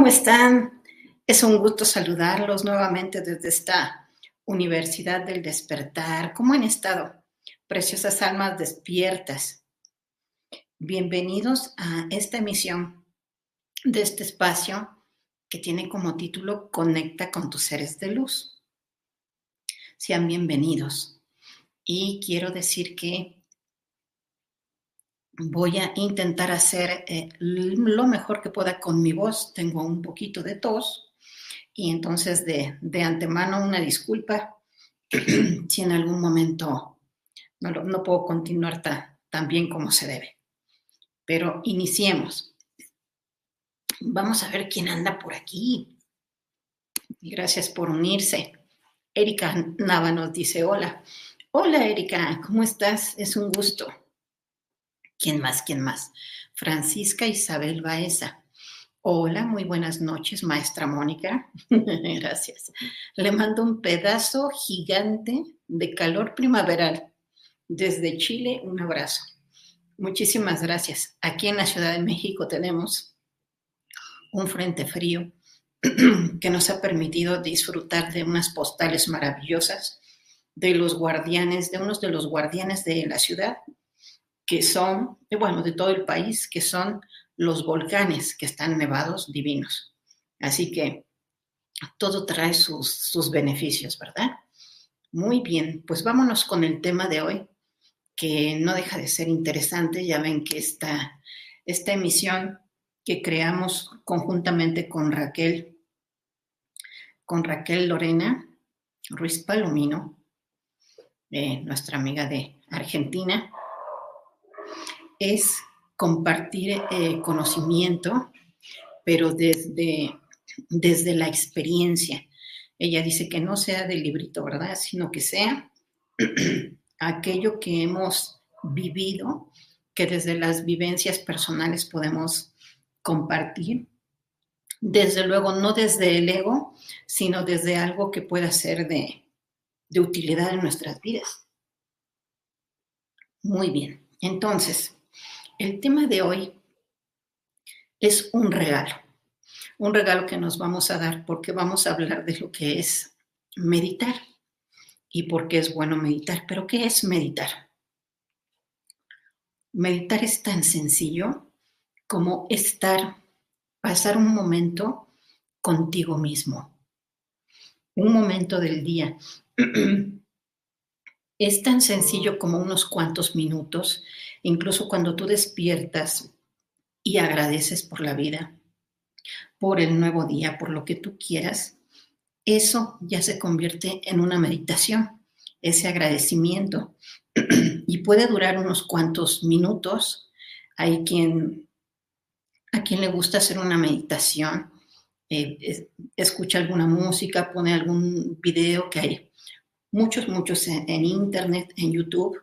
¿Cómo están? Es un gusto saludarlos nuevamente desde esta Universidad del Despertar. ¿Cómo han estado? Preciosas almas despiertas. Bienvenidos a esta emisión de este espacio que tiene como título Conecta con tus seres de luz. Sean bienvenidos. Y quiero decir que voy a intentar hacer eh, lo mejor que pueda con mi voz. Tengo un poquito de tos y entonces de, antemano una disculpa si en algún momento no, puedo continuar tan bien como se debe. Pero iniciemos. Vamos a ver quién anda por aquí. Gracias por unirse. Erika Nava nos dice hola. Hola Erika, ¿cómo estás? Es un gusto. ¿Quién más? ¿Quién más? Francisca Isabel Baeza. Hola, muy buenas noches, maestra Mónica. Gracias. Le mando un pedazo gigante de calor primaveral. Desde Chile, un abrazo. Muchísimas gracias. Aquí en la Ciudad de México tenemos un frente frío que nos ha permitido disfrutar de unas postales maravillosas de los guardianes, de unos de los guardianes de la ciudad, que son, bueno, de todo el país, que son los volcanes que están nevados divinos. Así que todo trae sus, sus beneficios, ¿verdad? Muy bien, pues vámonos con el tema de hoy, que no deja de ser interesante. Ya ven que esta, esta emisión que creamos conjuntamente con Raquel, con Raquel Lorena Ruiz Palomino, eh, nuestra amiga de Argentina, es compartir eh, conocimiento, pero desde, desde la experiencia. Ella dice que no sea del librito, ¿verdad? Sino que sea aquello que hemos vivido, que desde las vivencias personales podemos compartir. Desde luego, no desde el ego, sino desde algo que pueda ser de, de utilidad en nuestras vidas. Muy bien, entonces, el tema de hoy es un regalo, un regalo que nos vamos a dar porque vamos a hablar de lo que es meditar y por qué es bueno meditar. Pero ¿qué es meditar? Meditar es tan sencillo como estar, pasar un momento contigo mismo. un momento del día. Es tan sencillo como unos cuantos minutos, incluso cuando tú despiertas y agradeces por la vida, por el nuevo día, por lo que tú quieras, eso ya se convierte en una meditación, ese agradecimiento. y puede durar unos cuantos minutos. Hay quien, a quien le gusta hacer una meditación, eh, escucha alguna música, pone algún video que hay muchos, muchos en, Internet, en YouTube,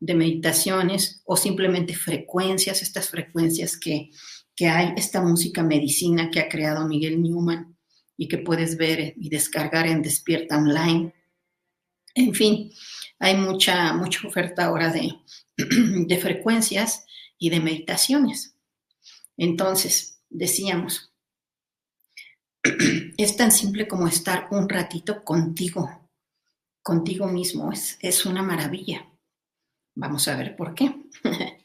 de meditaciones o simplemente frecuencias, estas frecuencias que, que hay, esta música medicina que ha creado Miguel Newman y que puedes ver y descargar en Despierta Online. En fin, hay mucha, mucha oferta ahora de, de frecuencias y de meditaciones. Entonces, decíamos, es tan simple como estar un ratito contigo, contigo mismo es, es una maravilla. Vamos a ver por qué.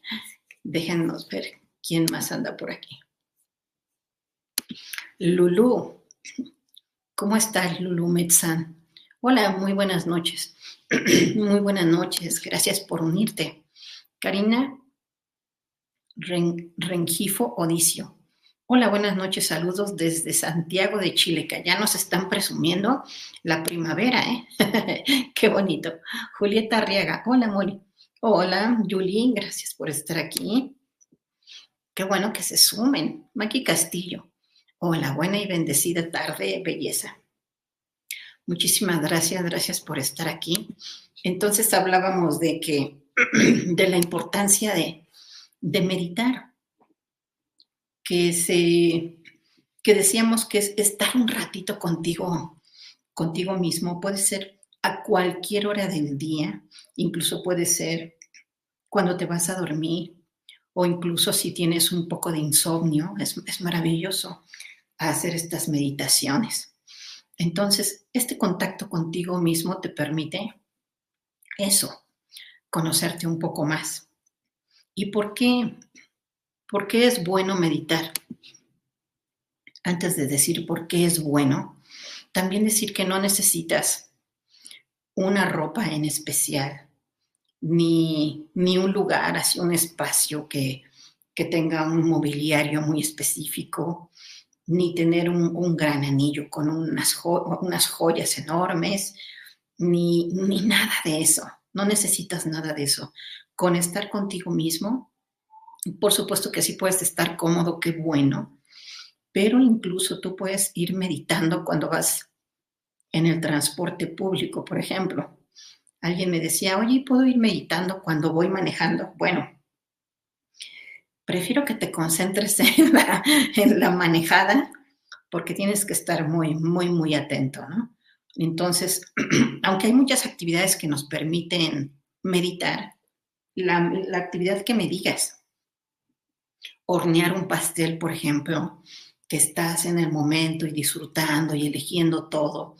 Déjenos ver quién más anda por aquí. Lulu. ¿Cómo estás, Lulu Metzan? Hola, muy buenas noches. muy buenas noches. Gracias por unirte. Karina Rengifo Odicio. Hola, buenas noches, saludos desde Santiago de Chile, que ya nos están presumiendo la primavera, ¿eh? Qué bonito. Julieta Arriaga, hola, Moli. Hola, Julie, gracias por estar aquí. Qué bueno que se sumen. Maki Castillo, hola, buena y bendecida tarde, belleza. Muchísimas gracias, gracias por estar aquí. Entonces hablábamos de que, de la importancia de, de meditar que se que decíamos que es estar un ratito contigo, contigo mismo, puede ser a cualquier hora del día, incluso puede ser cuando te vas a dormir o incluso si tienes un poco de insomnio, es, maravilloso hacer estas meditaciones. Entonces, este contacto contigo mismo te permite eso, conocerte un poco más. ¿Y por qué? ¿Por qué es bueno meditar? Antes de decir por qué es bueno, también decir que no necesitas una ropa en especial, ni, ni un lugar, así un espacio que, que, tenga un mobiliario muy específico, ni tener un, gran anillo con unas, unas joyas enormes, ni, ni nada de eso. No necesitas nada de eso. Con estar contigo mismo por supuesto que sí puedes estar cómodo, qué bueno, pero incluso tú puedes ir meditando cuando vas en el transporte público, por ejemplo. Alguien me decía, oye, ¿puedo ir meditando cuando voy manejando? Bueno, prefiero que te concentres en la, manejada porque tienes que estar muy, muy, muy atento, ¿no? Entonces, aunque hay muchas actividades que nos permiten meditar, la, la actividad que me digas, hornear un pastel, por ejemplo, que estás en el momento y disfrutando y eligiendo todo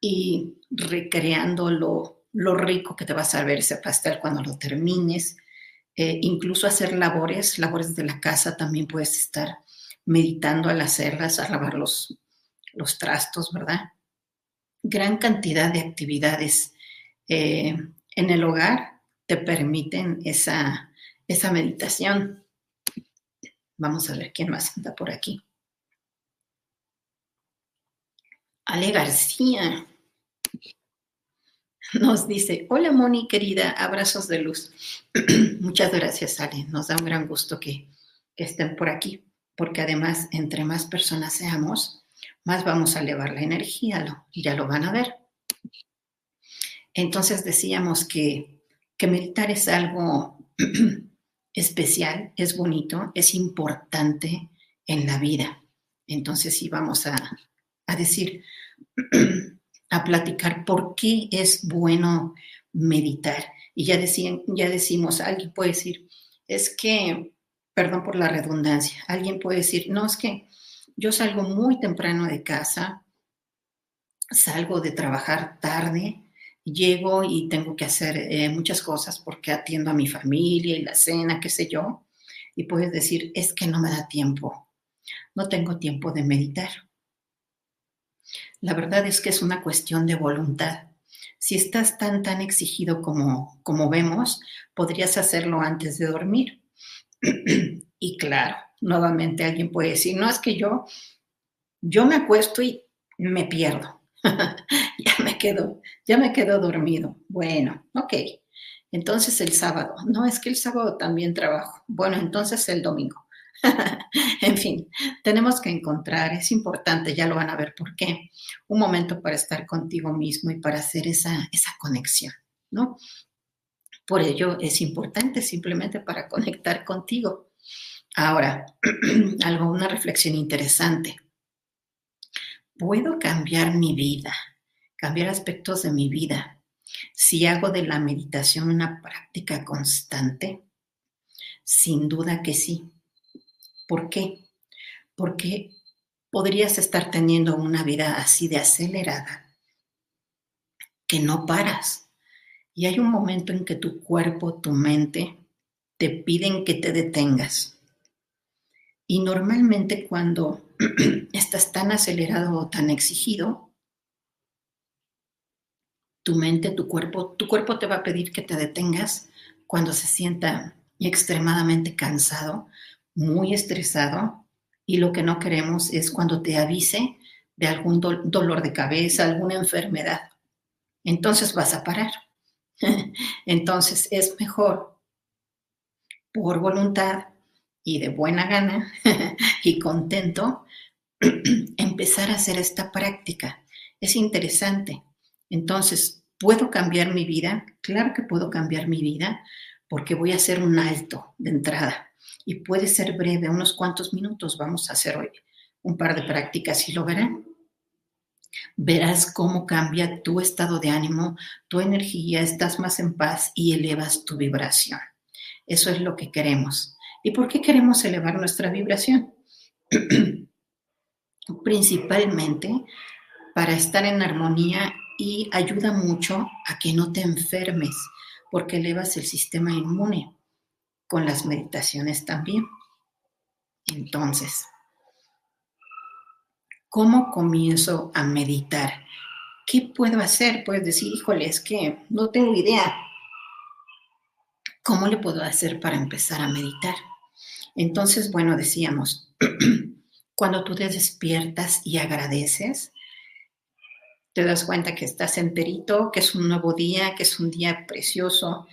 y recreando lo, lo rico que te va a saber ese pastel cuando lo termines. Eh, incluso hacer labores, labores de la casa, también puedes estar meditando al hacerlas, a lavar los, los trastos, ¿verdad? Gran cantidad de actividades eh, en el hogar te permiten esa, esa meditación. Vamos a ver quién más anda por aquí. Ale García nos dice, hola Moni querida, abrazos de luz. Muchas gracias Ale, nos da un gran gusto que, estén por aquí, porque además entre más personas seamos, más vamos a elevar la energía, y ya lo van a ver. Entonces decíamos que, que meditar es algo especial, es bonito, es importante en la vida. Entonces sí vamos a, decir, a platicar por qué es bueno meditar. Y ya, decían, ya decimos, alguien puede decir, es que, perdón por la redundancia, alguien puede decir, no, es que yo salgo muy temprano de casa, salgo de trabajar tarde, llego y tengo que hacer eh, muchas cosas porque atiendo a mi familia y la cena, qué sé yo, y puedes decir, es que no me da tiempo, no tengo tiempo de meditar. La verdad es que es una cuestión de voluntad. Si estás tan, tan exigido como, como vemos, podrías hacerlo antes de dormir. y claro, nuevamente alguien puede decir, no es que yo, yo me acuesto y me pierdo. ya me quedo, ya me quedo dormido. Bueno, ok. Entonces el sábado. No, es que el sábado también trabajo. Bueno, entonces el domingo. en fin, tenemos que encontrar, es importante, ya lo van a ver por qué, un momento para estar contigo mismo y para hacer esa, esa conexión, ¿no? Por ello es importante simplemente para conectar contigo. Ahora, algo, una reflexión interesante. ¿Puedo cambiar mi vida, cambiar aspectos de mi vida si hago de la meditación una práctica constante? Sin duda que sí. ¿Por qué? Porque podrías estar teniendo una vida así de acelerada que no paras. Y hay un momento en que tu cuerpo, tu mente, te piden que te detengas. Y normalmente cuando estás tan acelerado o tan exigido, tu mente, tu cuerpo, tu cuerpo te va a pedir que te detengas cuando se sienta extremadamente cansado muy estresado y lo que no queremos es cuando te avise de algún dolor de cabeza, alguna enfermedad. Entonces vas a parar. Entonces es mejor por voluntad y de buena gana y contento empezar a hacer esta práctica. Es interesante. Entonces, ¿puedo cambiar mi vida? Claro que puedo cambiar mi vida porque voy a hacer un alto de entrada y puede ser breve, unos cuantos minutos. Vamos a hacer hoy un par de prácticas y lo verán. Verás cómo cambia tu estado de ánimo, tu energía, estás más en paz y elevas tu vibración. Eso es lo que queremos. ¿Y por qué queremos elevar nuestra vibración? Principalmente para estar en armonía y ayuda mucho a que no te enfermes, porque elevas el sistema inmune con las meditaciones también. Entonces, ¿cómo comienzo a meditar? ¿Qué puedo hacer? Puedes decir, híjole, es que no tengo idea. ¿Cómo le puedo hacer para empezar a meditar? Entonces, bueno, decíamos, cuando tú te despiertas y agradeces, te das cuenta que estás enterito, que es un nuevo día, que es un día precioso,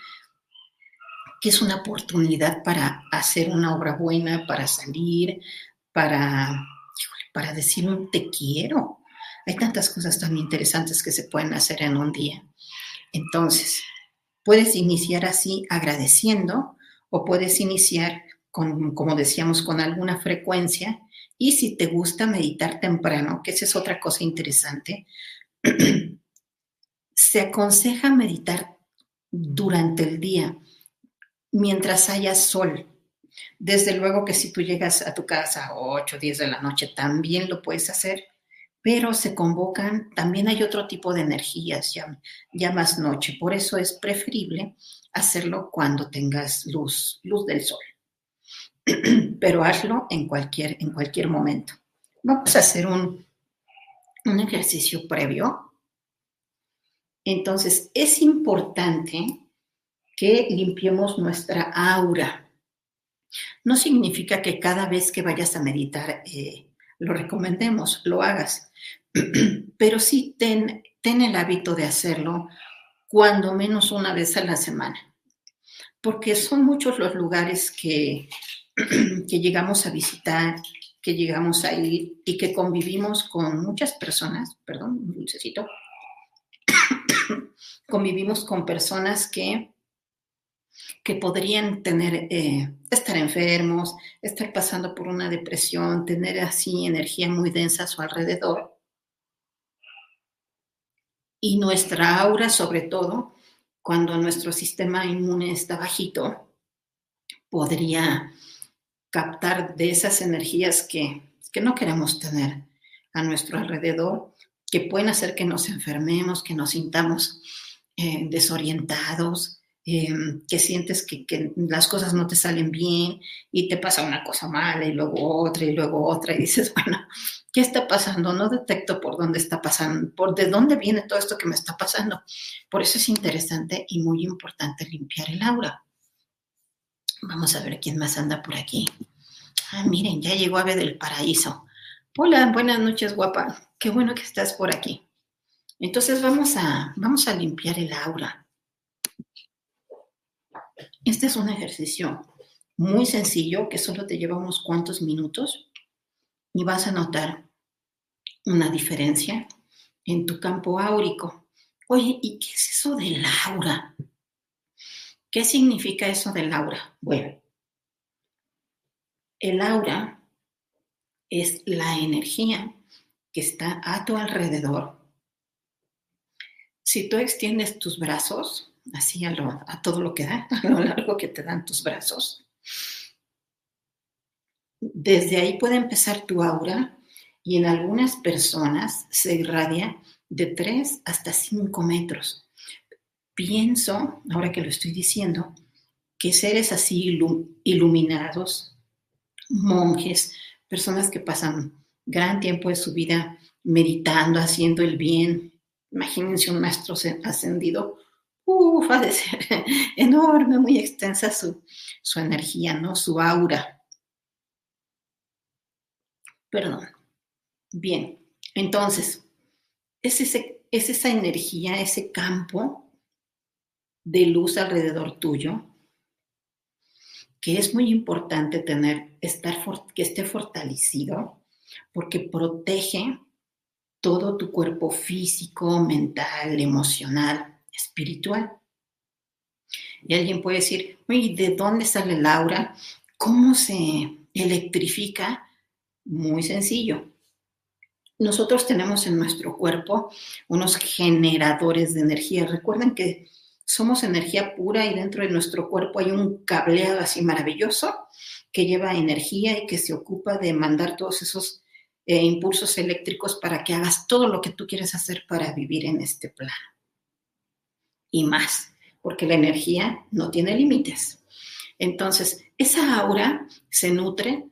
que es una oportunidad para hacer una obra buena, para salir, para, para decir un te quiero. Hay tantas cosas tan interesantes que se pueden hacer en un día. Entonces, puedes iniciar así agradeciendo o puedes iniciar con, como decíamos, con alguna frecuencia. Y si te gusta meditar temprano, que esa es otra cosa interesante, se aconseja meditar durante el día mientras haya sol. Desde luego que si tú llegas a tu casa a 8 o 10 de la noche, también lo puedes hacer, pero se convocan, también hay otro tipo de energías ya más noche. Por eso es preferible hacerlo cuando tengas luz, luz del sol. pero hazlo en cualquier, en cualquier momento. Vamos a hacer un, un ejercicio previo. Entonces, es importante que limpiemos nuestra aura. No significa que cada vez que vayas a meditar eh, lo recomendemos, lo hagas, pero sí ten, ten el hábito de hacerlo cuando menos una vez a la semana, porque son muchos los lugares que, que llegamos a visitar, que llegamos a ir y que convivimos con muchas personas, perdón, un dulcecito, convivimos con personas que que podrían tener, eh, estar enfermos, estar pasando por una depresión, tener así energía muy densa a su alrededor. Y nuestra aura, sobre todo, cuando nuestro sistema inmune está bajito, podría captar de esas energías que, que no queremos tener a nuestro alrededor, que pueden hacer que nos enfermemos, que nos sintamos eh, desorientados, em, que sientes que, que, las cosas no te salen bien y te pasa una cosa mala y luego otra y luego otra y dices, bueno, ¿qué está pasando? No detecto por dónde está pasando, por de dónde viene todo esto que me está pasando. Por eso es interesante y muy importante limpiar el aura. Vamos a ver quién más anda por aquí. Ah, miren, ya llegó Ave del Paraíso. Hola, buenas noches, guapa. Qué bueno que estás por aquí. Entonces vamos a, vamos a limpiar el aura. Este es un ejercicio muy sencillo que solo te lleva unos cuantos minutos y vas a notar una diferencia en tu campo áurico. Oye, ¿y qué es eso del aura? ¿Qué significa eso del aura? Bueno, el aura es la energía que está a tu alrededor. Si tú extiendes tus brazos, así a, todo lo que da, a lo largo que te dan tus brazos, desde ahí puede empezar tu aura y en algunas personas se irradia de 3 hasta 5 metros. Pienso, ahora que lo estoy diciendo, que seres así iluminados, monjes, personas que pasan gran tiempo de su vida meditando, haciendo el bien, imagínense un maestro ascendido, uff, ha de ser enorme, muy extensa su, su energía, ¿no? Su aura. Perdón. Bien, entonces, es, ese, es esa energía, ese campo de luz alrededor tuyo, que es muy importante tener, estar, que esté fortalecido, porque protege todo tu cuerpo físico, mental, emocional, espiritual. Y alguien puede decir, oye, ¿de dónde sale el aura? ¿Cómo se electrifica? Muy sencillo. Nosotros tenemos en nuestro cuerpo unos generadores de energía. Recuerden que somos energía pura y dentro de nuestro cuerpo hay un cableado así maravilloso que lleva energía y que se ocupa de mandar todos esos eh, impulsos eléctricos para que hagas todo lo que tú quieres hacer para vivir en este plano. Y más, porque la energía no tiene límites. Entonces, esa aura se nutre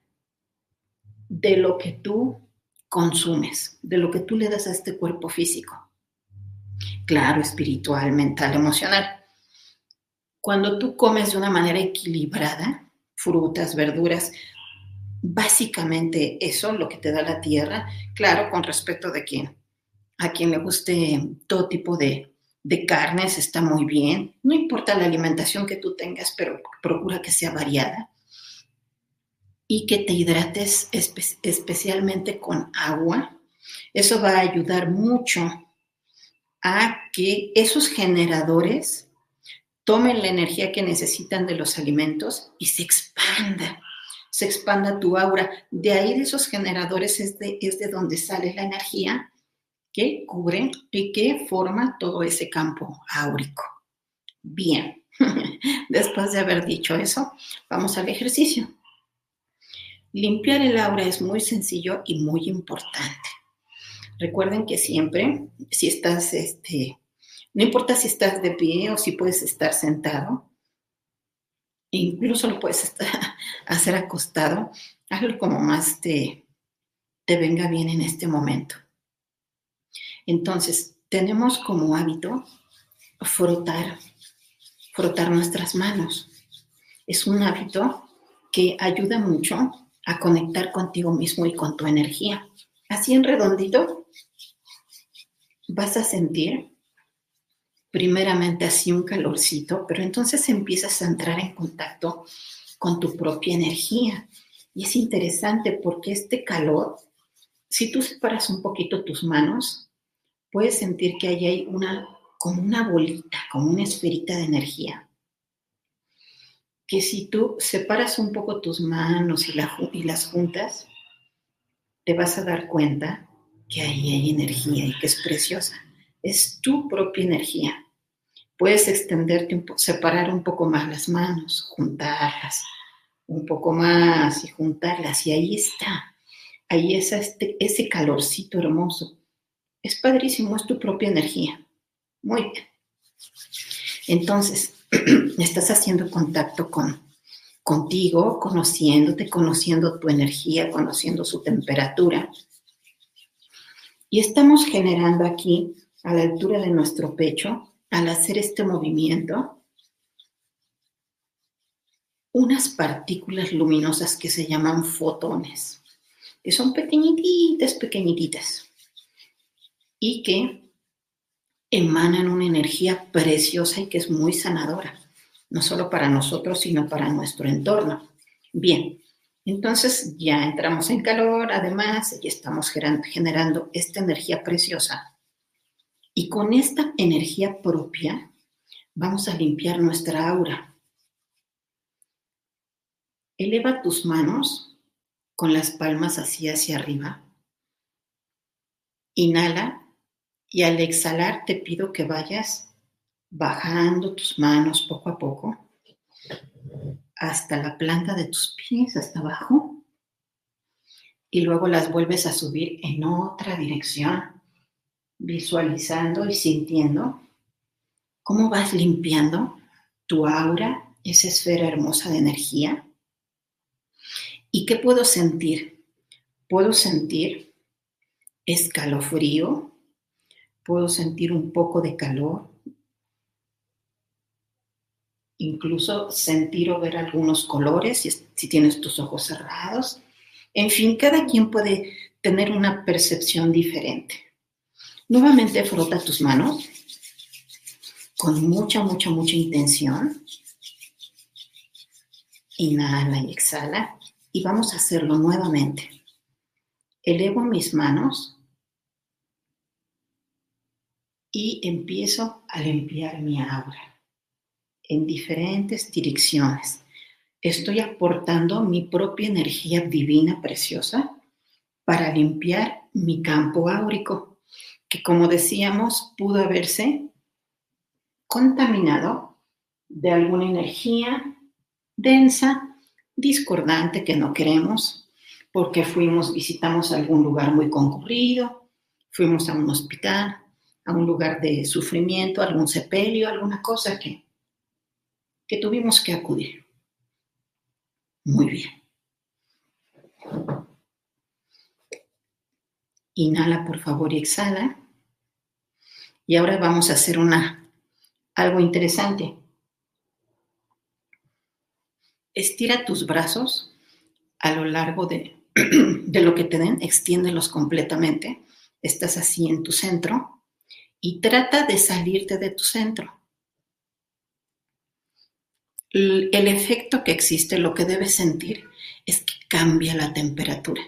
de lo que tú consumes, de lo que tú le das a este cuerpo físico claro, espiritual, mental, emocional. Cuando tú comes de una manera equilibrada, frutas, verduras, básicamente eso, lo que te da la tierra, claro, con respecto de quien, a quien le guste todo tipo de, carnes, está muy bien. No importa la alimentación que tú tengas, pero procura que sea variada y que te hidrates especialmente con agua. Eso va a ayudar mucho a que esos generadores tomen la energía que necesitan de los alimentos y se expanda, se expanda tu aura. De ahí de esos generadores es de, es de donde sale la energía que cubre y que forma todo ese campo áurico. Bien, después de haber dicho eso, vamos al ejercicio. Limpiar el aura es muy sencillo y muy importante. Recuerden que siempre, si estás, este, no importa si estás de pie o si puedes estar sentado, incluso lo puedes hacer acostado, hazlo como más te, te venga bien en este momento. Entonces, tenemos como hábito frotar, frotar nuestras manos. Es un hábito que ayuda mucho a conectar contigo mismo y con tu energía. Así en redondito, vas a sentir primeramente así un calorcito, pero entonces empiezas a entrar en contacto con tu propia energía. Y es interesante porque este calor, si tú separas un poquito tus manos, puedes sentir que ahí hay una, como una bolita, como una esferita de energía. Que si tú separas un poco tus manos y, y las juntas, te vas a dar cuenta que ahí hay energía y que es preciosa. Es tu propia energía. Puedes extenderte, un separar un poco más las manos, juntarlas un poco más y juntarlas. Y ahí está. Ahí es este, ese calorcito hermoso. Es padrísimo, es tu propia energía. Muy bien. Entonces, estás haciendo contacto con contigo, conociéndote, conociendo tu energía, conociendo su temperatura. Y estamos generando aquí, a la altura de nuestro pecho, al hacer este movimiento, unas partículas luminosas que se llaman fotones, que son pequeñitas, pequeñitas, y que emanan una energía preciosa y que es muy sanadora no solo para nosotros, sino para nuestro entorno. Bien, entonces ya entramos en calor, además, y estamos generando esta energía preciosa. Y con esta energía propia vamos a limpiar nuestra aura. Eleva tus manos con las palmas así hacia arriba. Inhala y al exhalar te pido que vayas bajando tus manos poco a poco hasta la planta de tus pies, hasta abajo, y luego las vuelves a subir en otra dirección, visualizando y sintiendo cómo vas limpiando tu aura, esa esfera hermosa de energía. ¿Y qué puedo sentir? Puedo sentir escalofrío, puedo sentir un poco de calor, incluso sentir o ver algunos colores si, tienes tus ojos cerrados. En fin, cada quien puede tener una percepción diferente. Nuevamente frota tus manos con mucha, mucha, mucha intención. Inhala y exhala. Y vamos a hacerlo nuevamente. Elevo mis manos y empiezo a limpiar mi aura en diferentes direcciones. Estoy aportando mi propia energía divina preciosa para limpiar mi campo áurico, que como decíamos pudo haberse contaminado de alguna energía densa, discordante que no queremos, porque fuimos, visitamos algún lugar muy concurrido, fuimos a un hospital, a un lugar de sufrimiento, algún sepelio, alguna cosa que que tuvimos que acudir. Muy bien. Inhala, por favor, y exhala. Y ahora vamos a hacer una, algo interesante. Estira tus brazos a lo largo de, de lo que te den, extiéndelos completamente. Estás así en tu centro y trata de salirte de tu centro el efecto que existe, lo que debes sentir, es que cambia la temperatura.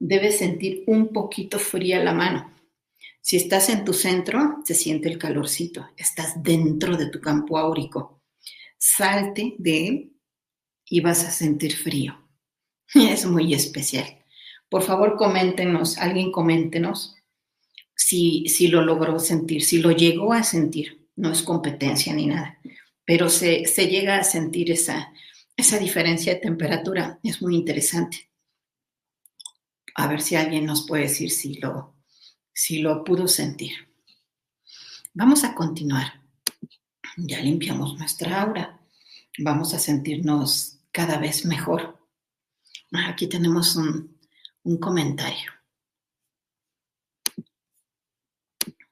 Debes sentir un poquito fría la mano. Si estás en tu centro, se siente el calorcito. Estás dentro de tu campo áurico. Salte de él y vas a sentir frío. Es muy especial. Por favor, coméntenos, alguien coméntenos si, si lo logró sentir, si lo llegó a sentir. No es competencia ni nada pero se, llega a sentir esa, esa diferencia de temperatura. Es muy interesante. A ver si alguien nos puede decir si lo, si lo pudo sentir. Vamos a continuar. Ya limpiamos nuestra aura. Vamos a sentirnos cada vez mejor. Aquí tenemos un, un comentario.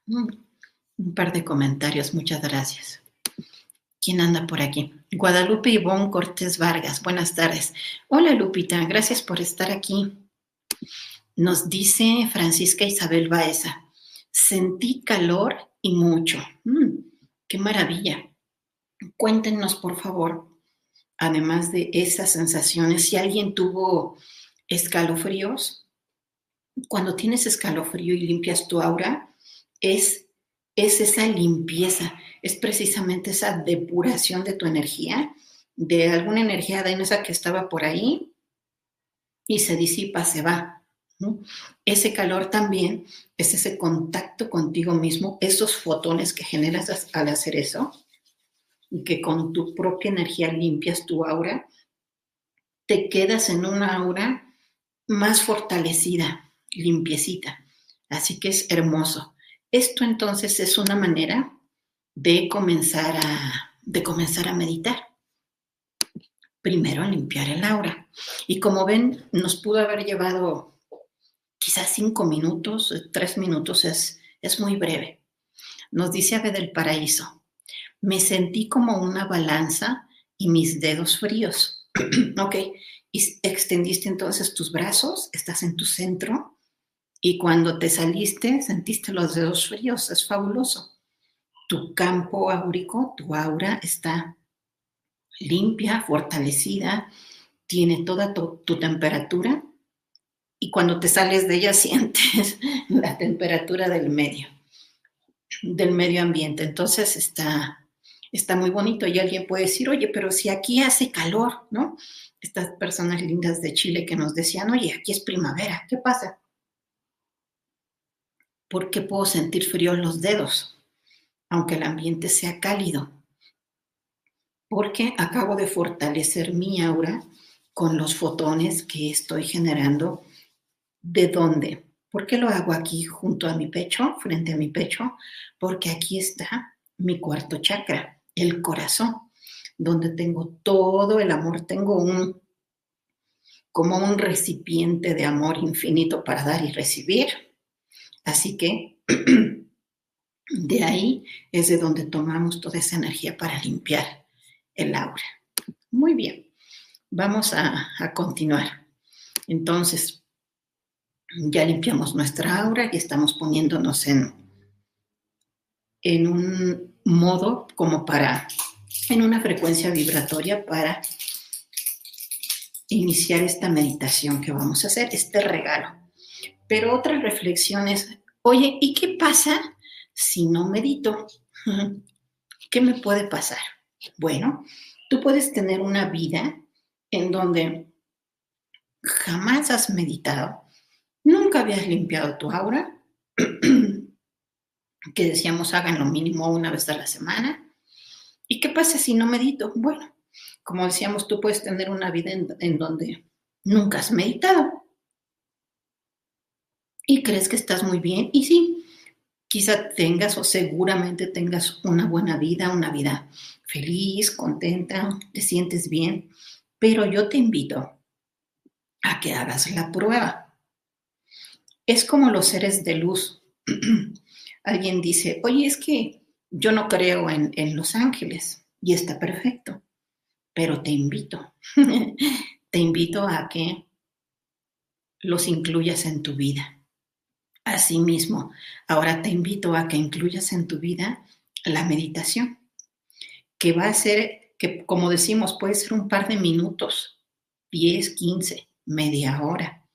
Mm, un par de comentarios, muchas gracias. ¿Quién anda por aquí? Guadalupe Ivonne Cortés Vargas, buenas tardes. Hola Lupita, gracias por estar aquí. Nos dice Francisca Isabel Baeza, sentí calor y mucho. Mm, ¡Qué maravilla! Cuéntenos, por favor, además de esas sensaciones, si alguien tuvo escalofríos. Cuando tienes escalofrío y limpias tu aura, es, es esa limpieza es precisamente esa depuración de tu energía, de alguna energía densa que estaba por ahí y se disipa, se va. Ese calor también es ese contacto contigo mismo, esos fotones que generas al hacer eso y que con tu propia energía limpias tu aura, te quedas en una aura más fortalecida, limpiecita. Así que es hermoso. Esto entonces es una manera de comenzar a, de comenzar a meditar. Primero limpiar el aura. Y como ven, nos pudo haber llevado quizás cinco minutos, tres minutos, es, es muy breve. Nos dice Ave del Paraíso, me sentí como una balanza y mis dedos fríos. ok, y extendiste entonces tus brazos, estás en tu centro y cuando te saliste sentiste los dedos fríos, es fabuloso. Tu campo áurico, tu aura está limpia, fortalecida, tiene toda tu, tu temperatura y cuando te sales de ella sientes la temperatura del medio, del medio ambiente. Entonces está, está muy bonito y alguien puede decir, oye, pero si aquí hace calor, ¿no? Estas personas lindas de Chile que nos decían, oye, aquí es primavera, ¿qué pasa? ¿Por qué puedo sentir frío en los dedos, aunque el ambiente sea cálido? Porque acabo de fortalecer mi aura con los fotones que estoy generando. ¿De dónde? ¿Por qué lo hago aquí junto a mi pecho, frente a mi pecho? Porque aquí está mi cuarto chakra el corazón, donde tengo todo el amor, tengo un como un recipiente de amor infinito para dar y recibir. Así que de ahí es de donde tomamos toda esa energía para limpiar el aura. Muy bien, vamos a, continuar. Entonces, ya limpiamos nuestra aura y estamos poniéndonos en, en un modo como para, en una frecuencia vibratoria para iniciar esta meditación que vamos a hacer, este regalo. Pero otra reflexión es, oye, ¿y qué pasa si no medito? ¿Qué me puede pasar? Bueno, tú puedes tener una vida en donde jamás has meditado, nunca habías limpiado tu aura, que decíamos hagan lo mínimo una vez a la semana. ¿Y qué pasa si no medito? Bueno, como decíamos, tú puedes tener una vida en, donde nunca has meditado y crees que estás muy bien. Y sí, quizá tengas o seguramente tengas una buena vida, una vida feliz, contenta, te sientes bien, pero yo te invito a que hagas la prueba. Es como los seres de luz. alguien dice, oye, es que yo no creo en, los ángeles y está perfecto, pero te invito, te invito a que los incluyas en tu vida. Asimismo, ahora te invito a que incluyas en tu vida la meditación, que va a ser, que como decimos, puede ser un par de minutos, 10, 15, media hora,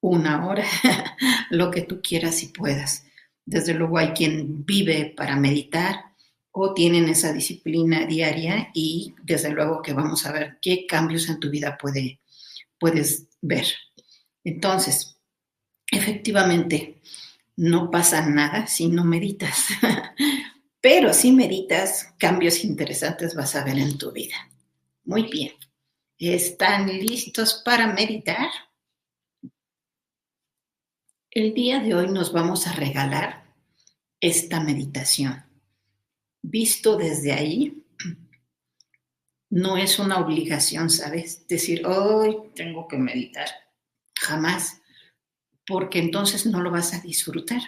una hora, lo que tú quieras y puedas. Desde luego hay quien vive para meditar o tienen esa disciplina diaria y desde luego que vamos a ver qué cambios en tu vida puede, puedes ver. Entonces, efectivamente, no pasa nada si no meditas, pero si meditas, cambios interesantes vas a ver en tu vida. Muy bien. ¿Están listos para meditar? El día de hoy nos vamos a regalar esta meditación. Visto desde ahí, no es una obligación, ¿sabes? Decir, hoy tengo que meditar. Jamás, porque entonces no lo vas a disfrutar.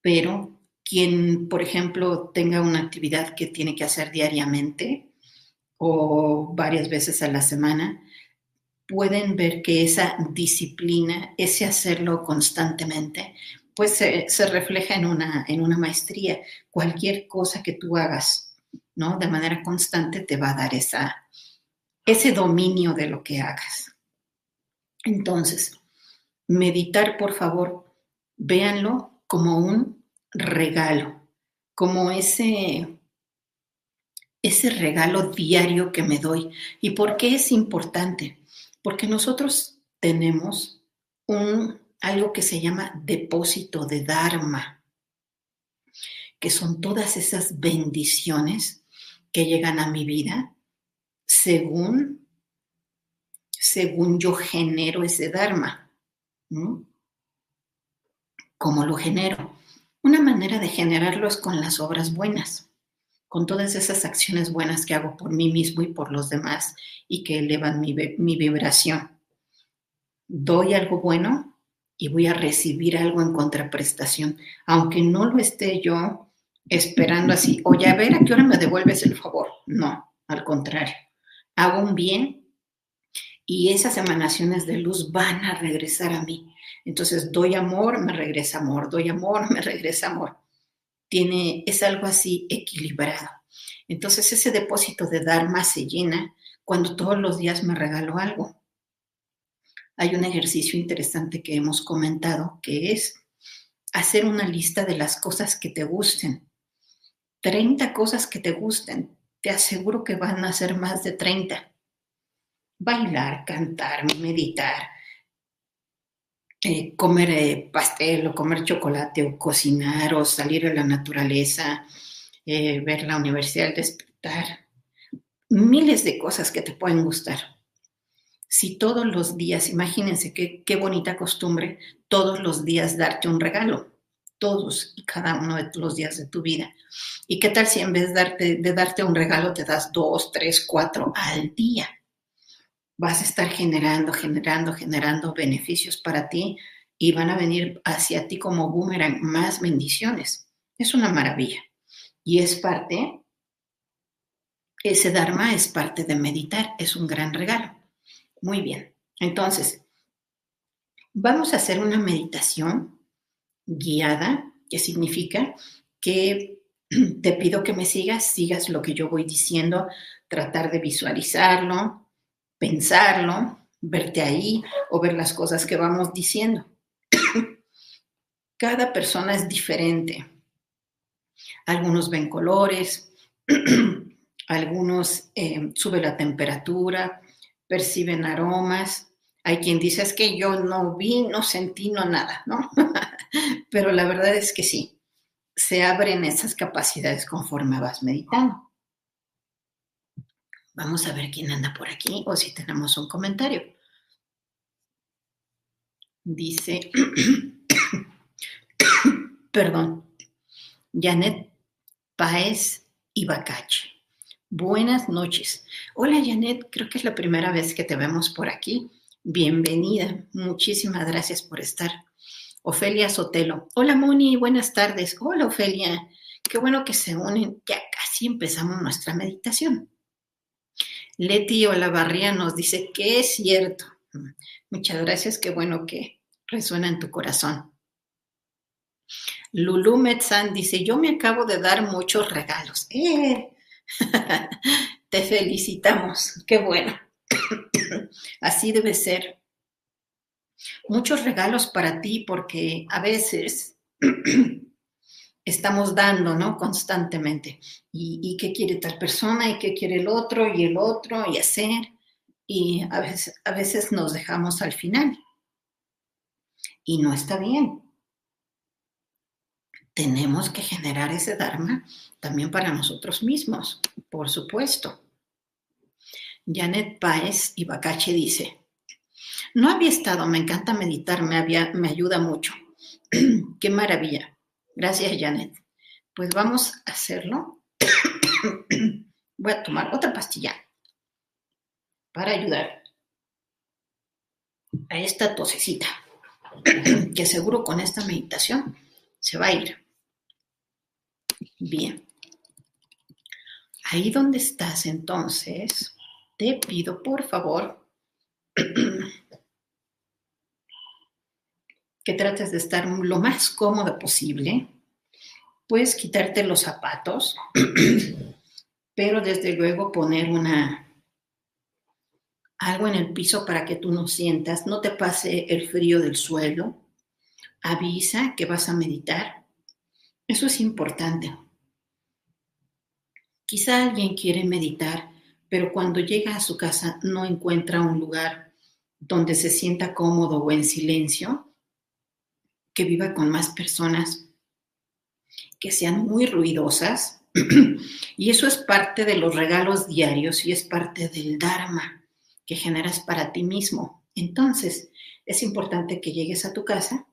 Pero quien, por ejemplo, tenga una actividad que tiene que hacer diariamente o varias veces a la semana, pueden ver que esa disciplina, ese hacerlo constantemente, pues se, refleja en una, en una maestría. Cualquier cosa que tú hagas, ¿no? De manera constante te va a dar esa, ese dominio de lo que hagas. Entonces, meditar, por favor, véanlo como un regalo, como ese, ese regalo diario que me doy. ¿Y por qué es importante? Porque nosotros tenemos un, algo que se llama depósito de Dharma, que son todas esas bendiciones que llegan a mi vida según, según yo genero ese Dharma. ¿Cómo lo genero? Una manera de generarlo es con las obras buenas, con todas esas acciones buenas que hago por mí mismo y por los demás y que elevan mi, vibración. Doy algo bueno y voy a recibir algo en contraprestación, aunque no lo esté yo esperando así, oye, a ver, ¿a qué hora me devuelves el favor? No, al contrario, hago un bien y esas emanaciones de luz van a regresar a mí. Entonces, doy amor, me regresa amor, doy amor, me regresa amor. Tiene, es algo así equilibrado. Entonces, ese depósito de Dharma se llena cuando todos los días me regalo algo. Hay un ejercicio interesante que hemos comentado que es hacer una lista de las cosas que te gusten. 30 cosas que te gusten. Te aseguro que van a ser más de 30 bailar, cantar, meditar, eh, comer eh, pastel o comer chocolate o cocinar o salir a la naturaleza, eh, ver la universidad, despertar, miles de cosas que te pueden gustar. Si todos los días, imagínense qué, qué bonita costumbre, todos los días darte un regalo, todos y cada uno de los días de tu vida. ¿Y qué tal si en vez de darte, de darte un regalo te das dos, tres, cuatro al día? Vas a estar generando, generando, generando beneficios para ti y van a venir hacia ti como boomerang más bendiciones. Es una maravilla. Y es parte, ese Dharma es parte de meditar, es un gran regalo. Muy bien. Entonces, vamos a hacer una meditación guiada, que significa que te pido que me sigas, sigas lo que yo voy diciendo, tratar de visualizarlo, pensarlo, verte ahí o ver las cosas que vamos diciendo. Cada persona es diferente. Algunos ven colores, algunos eh, sube la temperatura, perciben aromas. Hay quien dice es que yo no vi, no sentí, no nada, ¿no? Pero la verdad es que sí, se abren esas capacidades conforme vas meditando. Vamos a ver quién anda por aquí o si tenemos un comentario. Dice, perdón, Janet Paez Ibacache. Buenas noches. Hola Janet, creo que es la primera vez que te vemos por aquí. Bienvenida. Muchísimas gracias por estar. Ofelia Sotelo. Hola Moni, buenas tardes. Hola Ofelia. Qué bueno que se unen. Ya casi empezamos nuestra meditación. Leti Olavarría nos dice que es cierto. Muchas gracias, qué bueno que resuena en tu corazón. Lulu Metzan dice, yo me acabo de dar muchos regalos. ¡Eh! Te felicitamos, qué bueno. Así debe ser. Muchos regalos para ti porque a veces estamos dando, ¿no? Constantemente. ¿Y, qué quiere tal persona? ¿Y qué quiere el otro? Y el otro, y hacer. Y a veces, a veces nos dejamos al final. Y no está bien. Tenemos que generar ese Dharma también para nosotros mismos, por supuesto. Janet Páez Ibacache dice, no había estado, me encanta meditar, me, había, me ayuda mucho. Qué maravilla. Gracias, Janet. Pues vamos a hacerlo. Voy a tomar otra pastilla para ayudar a esta tosecita, que seguro con esta meditación se va a ir. Bien. Ahí donde estás entonces, te pido por favor que trates de estar lo más cómodo posible. Puedes quitarte los zapatos, pero desde luego poner una algo en el piso para que tú no sientas, no te pase el frío del suelo. Avisa que vas a meditar. Eso es importante. Quizá alguien quiere meditar, pero cuando llega a su casa no encuentra un lugar donde se sienta cómodo o en silencio que viva con más personas que sean muy ruidosas. y eso es parte de los regalos diarios y es parte del Dharma que generas para ti mismo. Entonces, es importante que llegues a tu casa,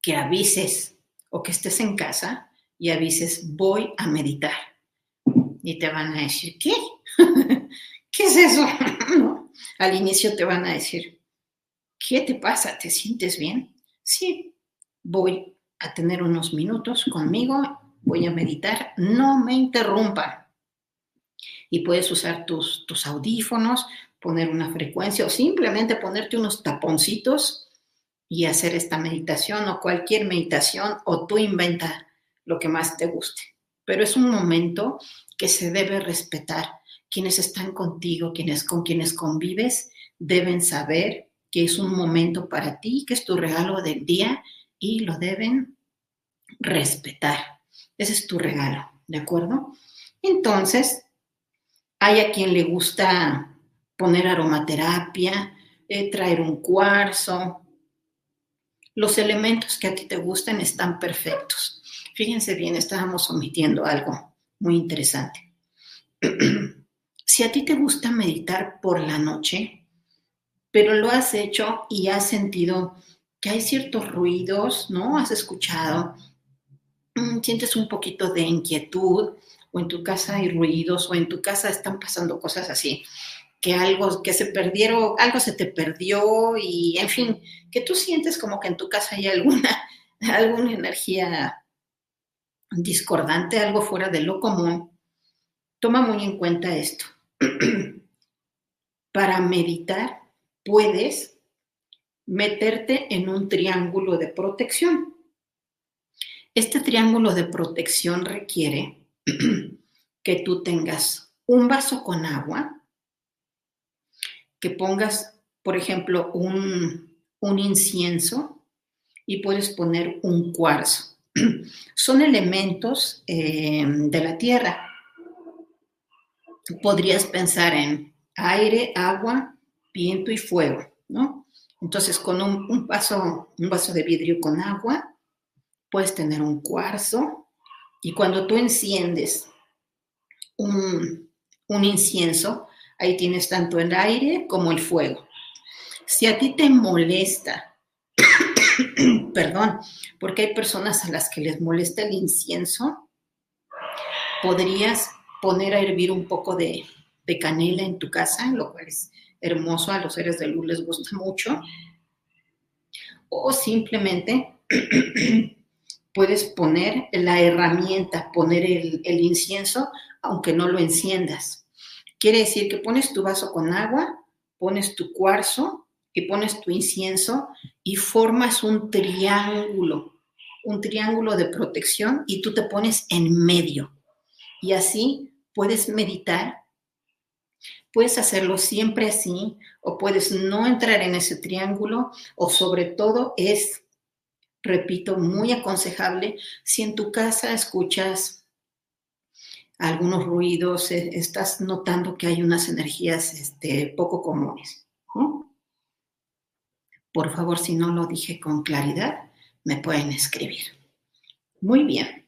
que avises o que estés en casa y avises, voy a meditar. Y te van a decir, ¿qué? ¿Qué es eso? Al inicio te van a decir, ¿qué te pasa? ¿Te sientes bien? Sí, voy a tener unos minutos conmigo, voy a meditar, no me interrumpan. Y puedes usar tus, tus audífonos, poner una frecuencia o simplemente ponerte unos taponcitos y hacer esta meditación o cualquier meditación o tú inventa lo que más te guste. Pero es un momento que se debe respetar. Quienes están contigo, quienes con quienes convives, deben saber que es un momento para ti, que es tu regalo del día y lo deben respetar. Ese es tu regalo, ¿de acuerdo? Entonces, hay a quien le gusta poner aromaterapia, eh, traer un cuarzo. Los elementos que a ti te gustan están perfectos. Fíjense bien, estábamos omitiendo algo muy interesante. si a ti te gusta meditar por la noche, pero lo has hecho y has sentido que hay ciertos ruidos, ¿no? Has escuchado, mm, sientes un poquito de inquietud, o en tu casa hay ruidos, o en tu casa están pasando cosas así, que algo, que se perdieron, algo se te perdió, y en fin, que tú sientes como que en tu casa hay alguna, alguna energía discordante, algo fuera de lo común, toma muy en cuenta esto. Para meditar puedes meterte en un triángulo de protección. Este triángulo de protección requiere que tú tengas un vaso con agua, que pongas, por ejemplo, un, incienso y puedes poner un cuarzo. Son elementos eh, de la tierra. Podrías pensar en aire, agua, viento y fuego, ¿no? Entonces, con un, vaso, un vaso de vidrio con agua, puedes tener un cuarzo y cuando tú enciendes un, un incienso, ahí tienes tanto el aire como el fuego. Si a ti te molesta, perdón, porque hay personas a las que les molesta el incienso, podrías poner a hervir un poco de, de canela en tu casa, lo cual es hermoso, a los seres de luz les gusta mucho. O simplemente puedes poner la herramienta, poner el, el, incienso, aunque no lo enciendas. Quiere decir que pones tu vaso con agua, pones tu cuarzo y pones tu incienso y formas un triángulo, un triángulo de protección y tú te pones en medio. Y así puedes meditar Puedes hacerlo siempre así o puedes no entrar en ese triángulo o sobre todo es, repito, muy aconsejable si en tu casa escuchas algunos ruidos, eh, estás notando que hay unas energías este, poco comunes. Por favor, si no lo dije con claridad, me pueden escribir. Muy bien.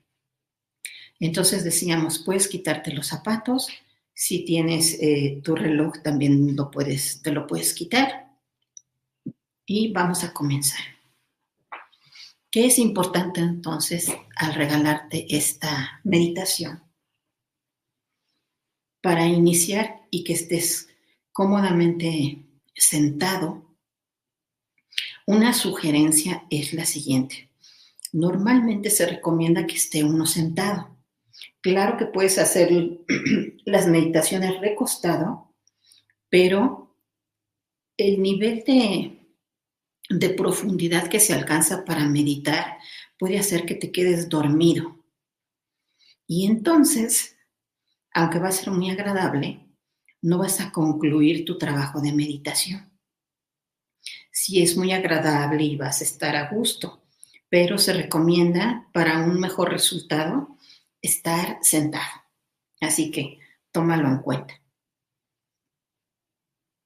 Entonces decíamos, puedes quitarte los zapatos, si tienes eh, tu reloj, también lo puedes, te lo puedes quitar. Y vamos a comenzar. ¿Qué es importante entonces al regalarte esta meditación? Para iniciar y que estés cómodamente sentado, una sugerencia es la siguiente. Normalmente se recomienda que esté uno sentado Claro que puedes hacer las meditaciones recostado, pero el nivel de, de profundidad que se alcanza para meditar puede hacer que te quedes dormido. Y entonces, aunque va a ser muy agradable, no vas a concluir tu trabajo de meditación. Sí es muy agradable y vas a estar a gusto, pero se recomienda para un mejor resultado estar sentado. Así que tómalo en cuenta.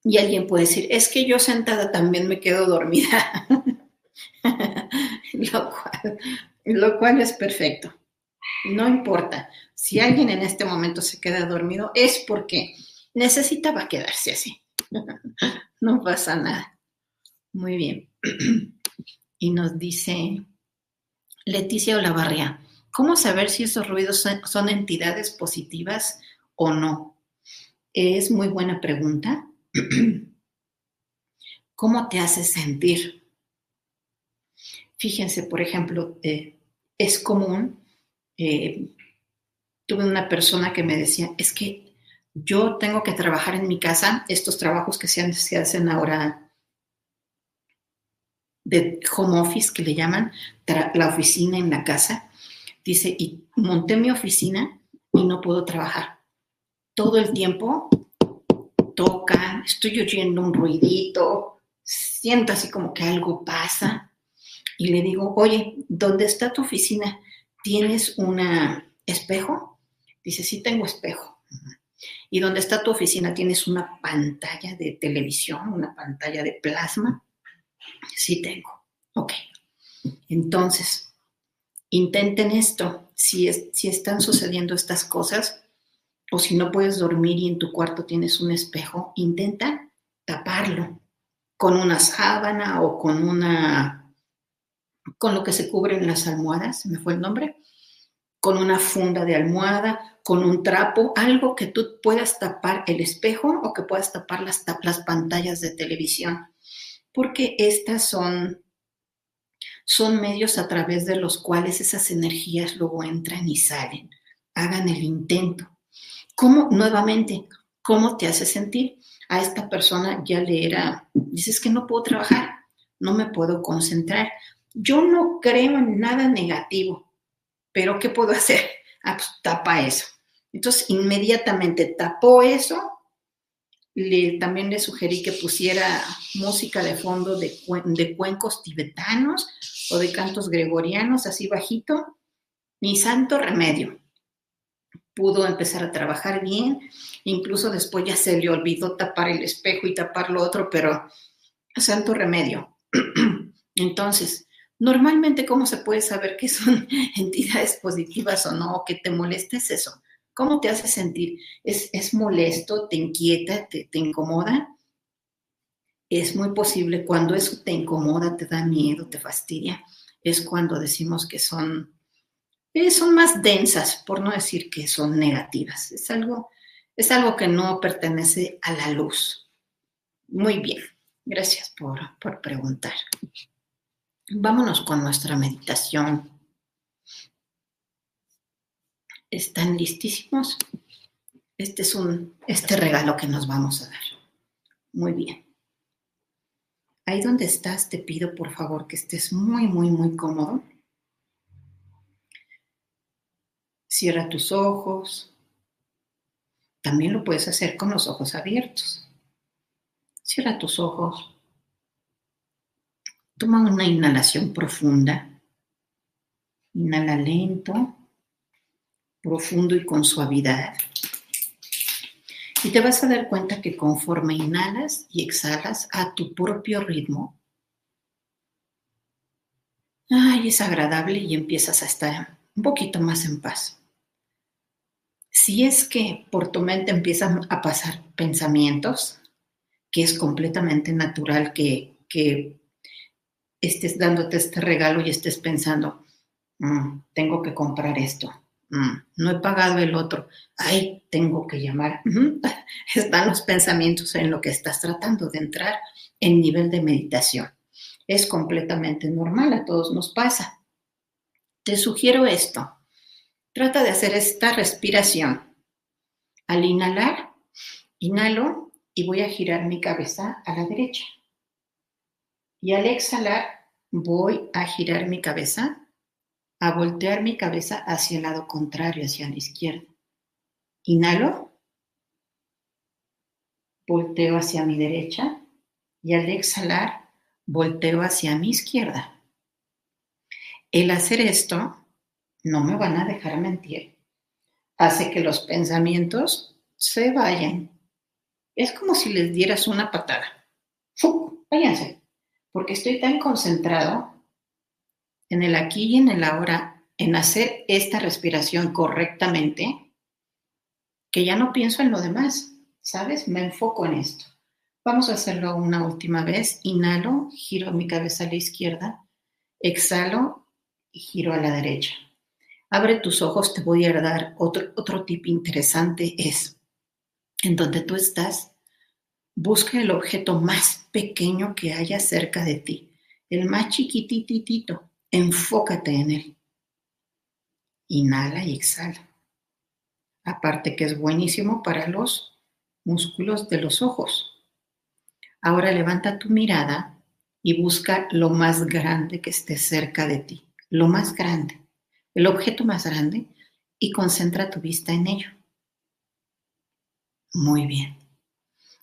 Y alguien puede decir, es que yo sentada también me quedo dormida. lo, cual, es perfecto. No importa. Si alguien en este momento se queda dormido, es porque necesitaba quedarse así. no pasa nada. Muy bien. y nos dice Leticia Olavarria, ¿cómo saber si esos ruidos son, entidades positivas o no? Es muy buena pregunta. ¿Cómo te hace sentir? Fíjense, por ejemplo, eh, es común, eh, tuve una persona que me decía, es que yo tengo que trabajar en mi casa, estos trabajos que se, se hacen ahora de home office que le llaman, la oficina en la casa. Dice, y monté mi oficina y no puedo trabajar. Todo el tiempo toca, estoy oyendo un ruidito, siento así como que algo pasa. Y le digo, oye, ¿dónde está tu oficina? ¿Tienes un espejo? Dice, sí tengo espejo. ¿Y dónde está tu oficina? ¿Tienes una pantalla de televisión, una pantalla de plasma? Sí tengo. Ok. Entonces, intenten esto. Si, si están sucediendo estas cosas, o si no puedes dormir y en tu cuarto tienes un espejo, intenta taparlo con una sábana o con una con lo que se cubren las almohadas, se me fue el nombre, con una funda de almohada, con un trapo, algo que tú puedas tapar el espejo o que puedas tapar las, las pantallas de televisión porque estas son, son medios a través de los cuales esas energías luego entran y salen. Hagan el intento. ¿Cómo, nuevamente, cómo te hace sentir? A esta persona ya le era, dices que no puedo trabajar, no me puedo concentrar. Yo no creo en nada negativo, pero ¿qué puedo hacer? Ah, pues tapa eso. Entonces, inmediatamente tapó eso también le sugerí que pusiera música de fondo de, de cuencos tibetanos o de cantos gregorianos, así bajito. Ni santo remedio. Pudo empezar a trabajar bien, incluso después ya se le olvidó tapar el espejo y tapar lo otro, pero santo remedio. Entonces, normalmente, ¿cómo se puede saber que son entidades positivas o no, o que te molestes eso? ¿Cómo te hace sentir? ¿Es, molesto? ¿Te inquieta? Te, incomoda? Es muy posible cuando eso te incomoda, te da miedo, te fastidia, es cuando decimos que son, eh, son más densas, por no decir que son negativas. Es algo, es algo que no pertenece a la luz. Muy bien, gracias por, por preguntar. Vámonos con nuestra meditación ¿Están listísimos? Este es un, este regalo que nos vamos a dar. Muy bien. Ahí donde estás, te pido por favor que estés muy, muy, muy cómodo. Cierra tus ojos. También lo puedes hacer con los ojos abiertos. Cierra tus ojos. Toma una inhalación profunda. Inhala lento profundo y con suavidad. Y te vas a dar cuenta que conforme inhalas y exhalas a tu propio ritmo, ay, es agradable y empiezas a estar un poquito más en paz. Si es que por tu mente empiezan a pasar pensamientos, que es completamente natural que, estés dándote este regalo y estés pensando, mm, tengo que comprar esto, Mm, no he pagado el otro, ay, tengo que llamar. Están los pensamientos en lo que estás tratando de entrar en nivel de meditación. Es completamente normal, a todos nos pasa. Te sugiero esto. Trata de hacer esta respiración. Al inhalar, inhalo y voy a girar mi cabeza a la derecha. Y al exhalar, voy a girar mi cabeza a voltear mi cabeza hacia el lado contrario, hacia la izquierda. Inhalo, volteo hacia mi derecha y al exhalar, volteo hacia mi izquierda. El hacer esto, no me van a dejar mentir, hace que los pensamientos se vayan. Es como si les dieras una patada. ¡Fu! Váyanse, porque estoy tan concentrado en el aquí y en el ahora, en hacer esta respiración correctamente, que ya no pienso en lo demás, ¿sabes? Me enfoco en esto. Vamos a hacerlo una última vez. Inhalo, giro mi cabeza a la izquierda, exhalo, y giro a la derecha. Abre tus ojos, te voy a dar otro, otro tip interesante, es en donde tú estás, busca el objeto más pequeño que haya cerca de ti, el más chiquititito, enfócate en él. Inhala y exhala. Aparte que es buenísimo para los músculos de los ojos. Ahora levanta tu mirada y busca lo más grande que esté cerca de ti, lo más grande, el objeto más grande, y concentra tu vista en ello. Muy bien.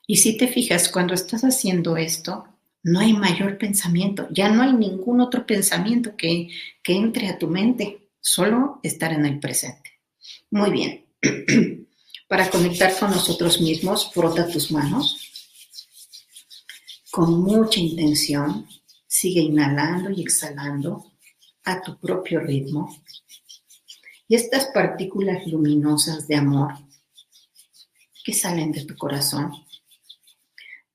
Y si te fijas, cuando estás haciendo esto, no hay mayor pensamiento, ya no hay ningún otro pensamiento que, que entre a tu mente, solo estar en el presente. Muy bien. Para conectar con nosotros mismos, frota tus manos con mucha intención. Sigue inhalando y exhalando a tu propio ritmo. Y estas partículas luminosas de amor que salen de tu corazón,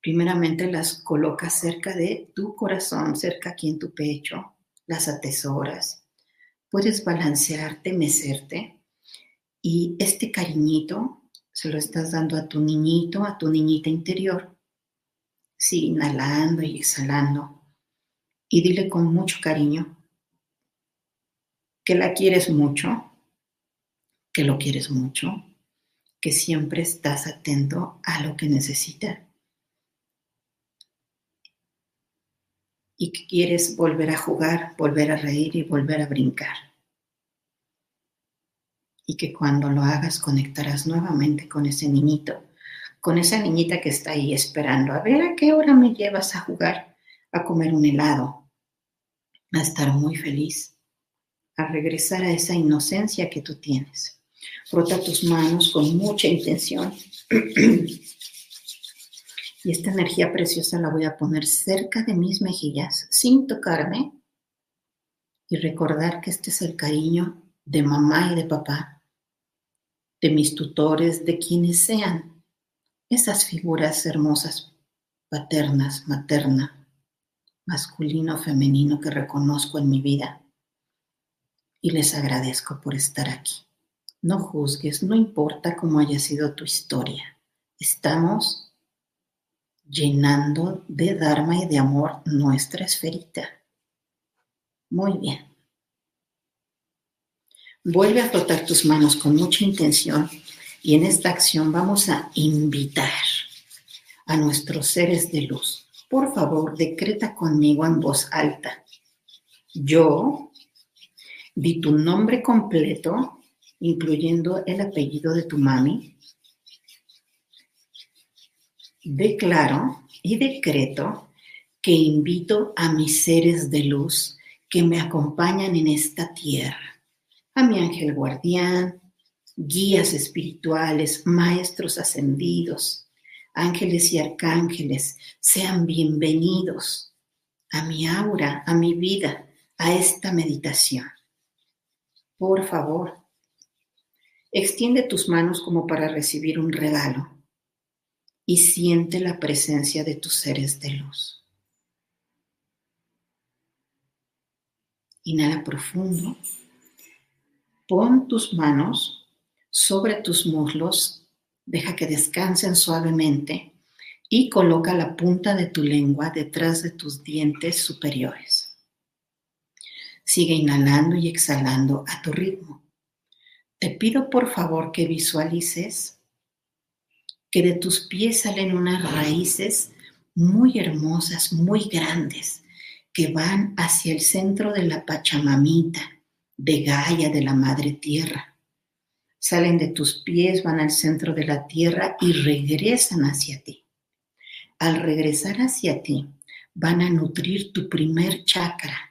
primeramente las colocas cerca de tu corazón, cerca aquí en tu pecho, las atesoras. Puedes balancearte, mecerte y este cariñito se lo estás dando a tu niñito, a tu niñita interior. Sigue inhalando y exhalando y dile con mucho cariño que la quieres mucho, que lo quieres mucho, que siempre estás atento a lo que necesita y que quieres volver a jugar, volver a reír y volver a brincar. Y que cuando lo hagas conectarás nuevamente con ese niñito, con esa niñita que está ahí esperando a ver a qué hora me llevas a jugar, a comer un helado, a estar muy feliz, a regresar a esa inocencia que tú tienes. Frota tus manos con mucha intención. y esta energía preciosa la voy a poner cerca de mis mejillas sin tocarme y recordar que este es el cariño de mamá y de papá, de mis tutores, de quienes sean esas figuras hermosas, paternas, materna, masculino, femenino que reconozco en mi vida y les agradezco por estar aquí. No juzgues, no importa cómo haya sido tu historia. Estamos llenando de Dharma y de amor nuestra esferita. Muy bien. Vuelve a frotar tus manos con mucha intención y en esta acción vamos a invitar a nuestros seres de luz. Por favor, decreta conmigo en voz alta. Yo di tu nombre completo incluyendo el apellido de tu mami, declaro y decreto que invito a mis seres de luz que me acompañan en esta tierra, a mi ángel guardián, guías espirituales, maestros ascendidos, ángeles y arcángeles, sean bienvenidos a mi aura, a mi vida, a esta meditación. Por favor, Extiende tus manos como para recibir un regalo y siente la presencia de tus seres de luz. Inhala profundo. Pon tus manos sobre tus muslos, deja que descansen suavemente y coloca la punta de tu lengua detrás de tus dientes superiores. Sigue inhalando y exhalando a tu ritmo. Te pido por favor que visualices que de tus pies salen unas raíces muy hermosas, muy grandes, que van hacia el centro de la Pachamamita, de Gaia, de la Madre Tierra. Salen de tus pies, van al centro de la tierra y regresan hacia ti. Al regresar hacia ti, van a nutrir tu primer chakra,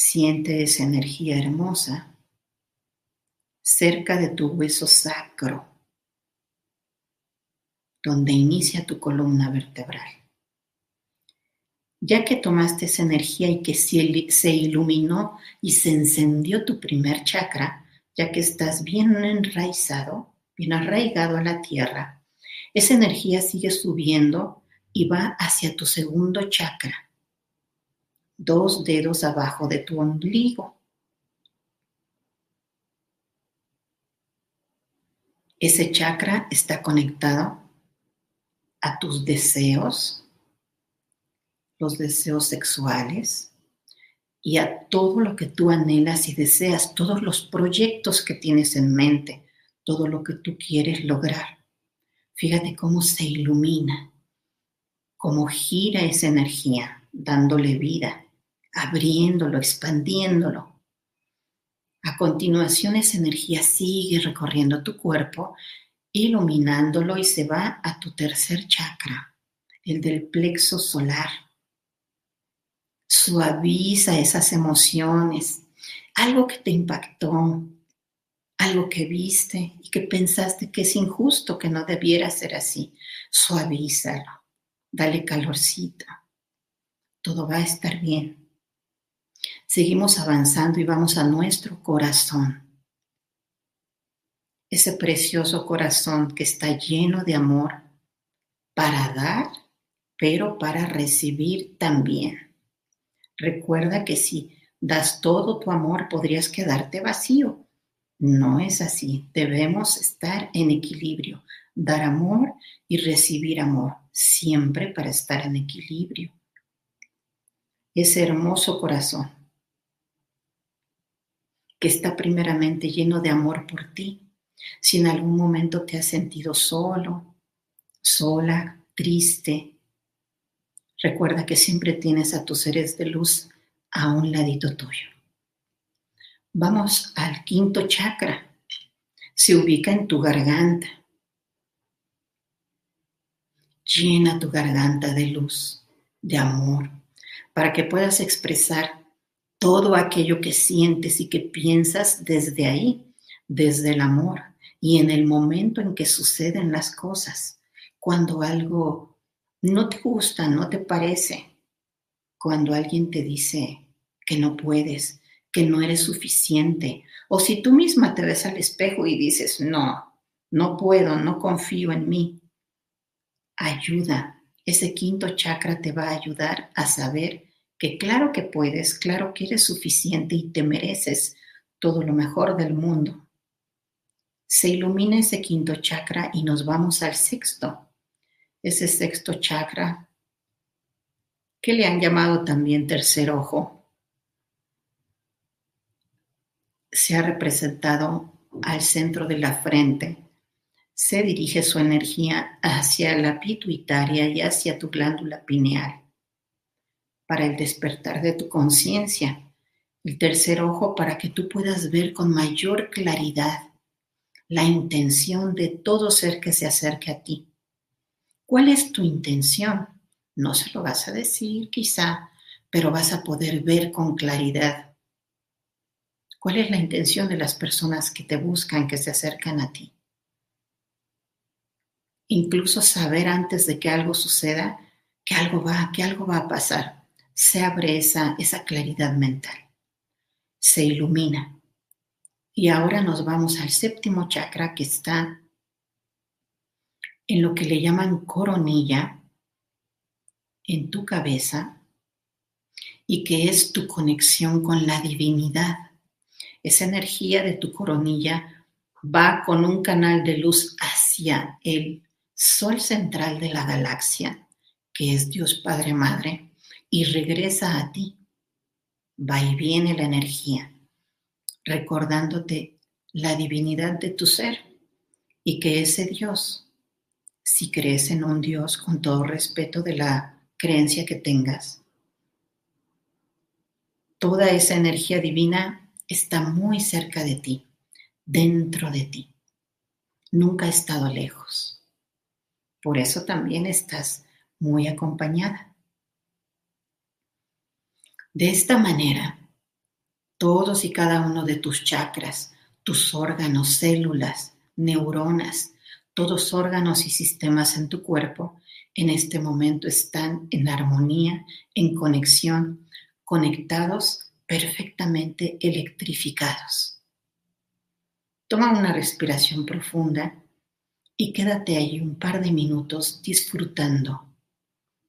Siente esa energía hermosa cerca de tu hueso sacro, donde inicia tu columna vertebral. Ya que tomaste esa energía y que se iluminó y se encendió tu primer chakra, ya que estás bien enraizado, bien arraigado a la tierra, Esa energía sigue subiendo y va hacia tu segundo chakra, dos dedos abajo de tu ombligo. Ese chakra está conectado a tus deseos, los deseos sexuales y a todo lo que tú anhelas y deseas, todos los proyectos que tienes en mente, todo lo que tú quieres lograr. Fíjate cómo se ilumina, cómo gira esa energía, dándole vida, abriéndolo, expandiéndolo. A continuación esa energía sigue recorriendo tu cuerpo, iluminándolo y se va a tu tercer chakra, el del plexo solar. Suaviza esas emociones, algo que te impactó, algo que viste y que pensaste que es injusto, que no debiera ser así. Suavízalo, dale calorcito. Todo va a estar bien. Seguimos avanzando y vamos a nuestro corazón. Ese precioso corazón que está lleno de amor para dar, pero para recibir también. Recuerda que si das todo tu amor podrías quedarte vacío no es así. Debemos estar en equilibrio, dar amor y recibir amor, siempre para estar en equilibrio. Ese hermoso corazón que está primeramente lleno de amor por ti. Si en algún momento te has sentido solo, sola, triste, recuerda que siempre tienes a tus seres de luz a un ladito tuyo. Vamos al quinto chakra. Se ubica en tu garganta. Llena tu garganta de luz, de amor, para que puedas expresar todo aquello que sientes y que piensas desde ahí, desde el amor y en el momento en que suceden las cosas, cuando algo no te gusta, no te parece, cuando alguien te dice que no puedes, que no eres suficiente. O si tú misma te ves al espejo y dices, no, no puedo, no confío en mí. Ayuda. Ese quinto chakra te va a ayudar a saber que claro que puedes, claro que eres suficiente y te mereces todo lo mejor del mundo. Se ilumina ese quinto chakra y nos vamos al sexto. Ese sexto chakra que le han llamado también tercer ojo se ha representado al centro de la frente. Se dirige su energía hacia la pituitaria y hacia tu glándula pineal. Para el despertar de tu conciencia. El tercer ojo para que tú puedas ver con mayor claridad la intención de todo ser que se acerque a ti. ¿Cuál es tu intención? No se lo vas a decir quizá, pero vas a poder ver con claridad ¿Cuál es la intención de las personas que te buscan, que se acercan a ti? Incluso saber antes de que algo suceda que algo va, que algo va a pasar. Se abre esa, esa claridad mental. Se ilumina. Y ahora nos vamos al séptimo chakra que está en lo que le llaman coronilla, en tu cabeza, y que es tu conexión con la divinidad esa energía de tu coronilla va con un canal de luz hacia el sol central de la galaxia, que es Dios Padre Madre, y regresa a ti. Va y viene la energía, recordándote la divinidad de tu ser y que ese Dios, si crees en un Dios con todo respeto de la creencia que tengas, toda esa energía divina está muy cerca de ti, dentro de ti. Nunca ha estado lejos. Por eso también estás muy acompañada. De esta manera, todos y cada uno de tus chakras, tus órganos, células, neuronas, todos órganos y sistemas en tu cuerpo en este momento están en armonía, en conexión, conectados perfectamente electrificados. Toma una respiración profunda y quédate ahí un par de minutos disfrutando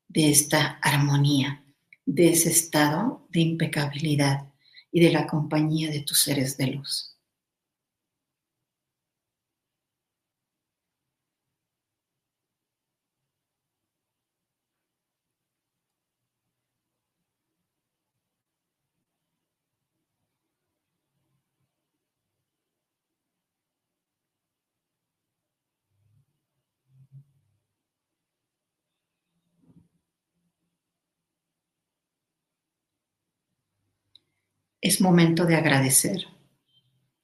de esta armonía, de ese estado de impecabilidad y de la compañía de tus seres de luz. Es momento de agradecer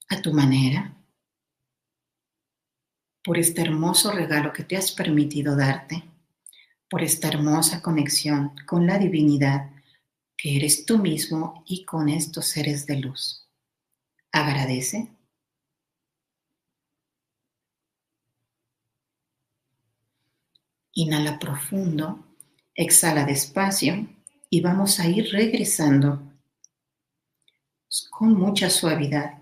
a tu manera por este hermoso regalo que te has permitido darte, por esta hermosa conexión con la divinidad que eres tú mismo y con estos seres de luz. Agradece. Inhala profundo, exhala despacio y vamos a ir regresando con mucha suavidad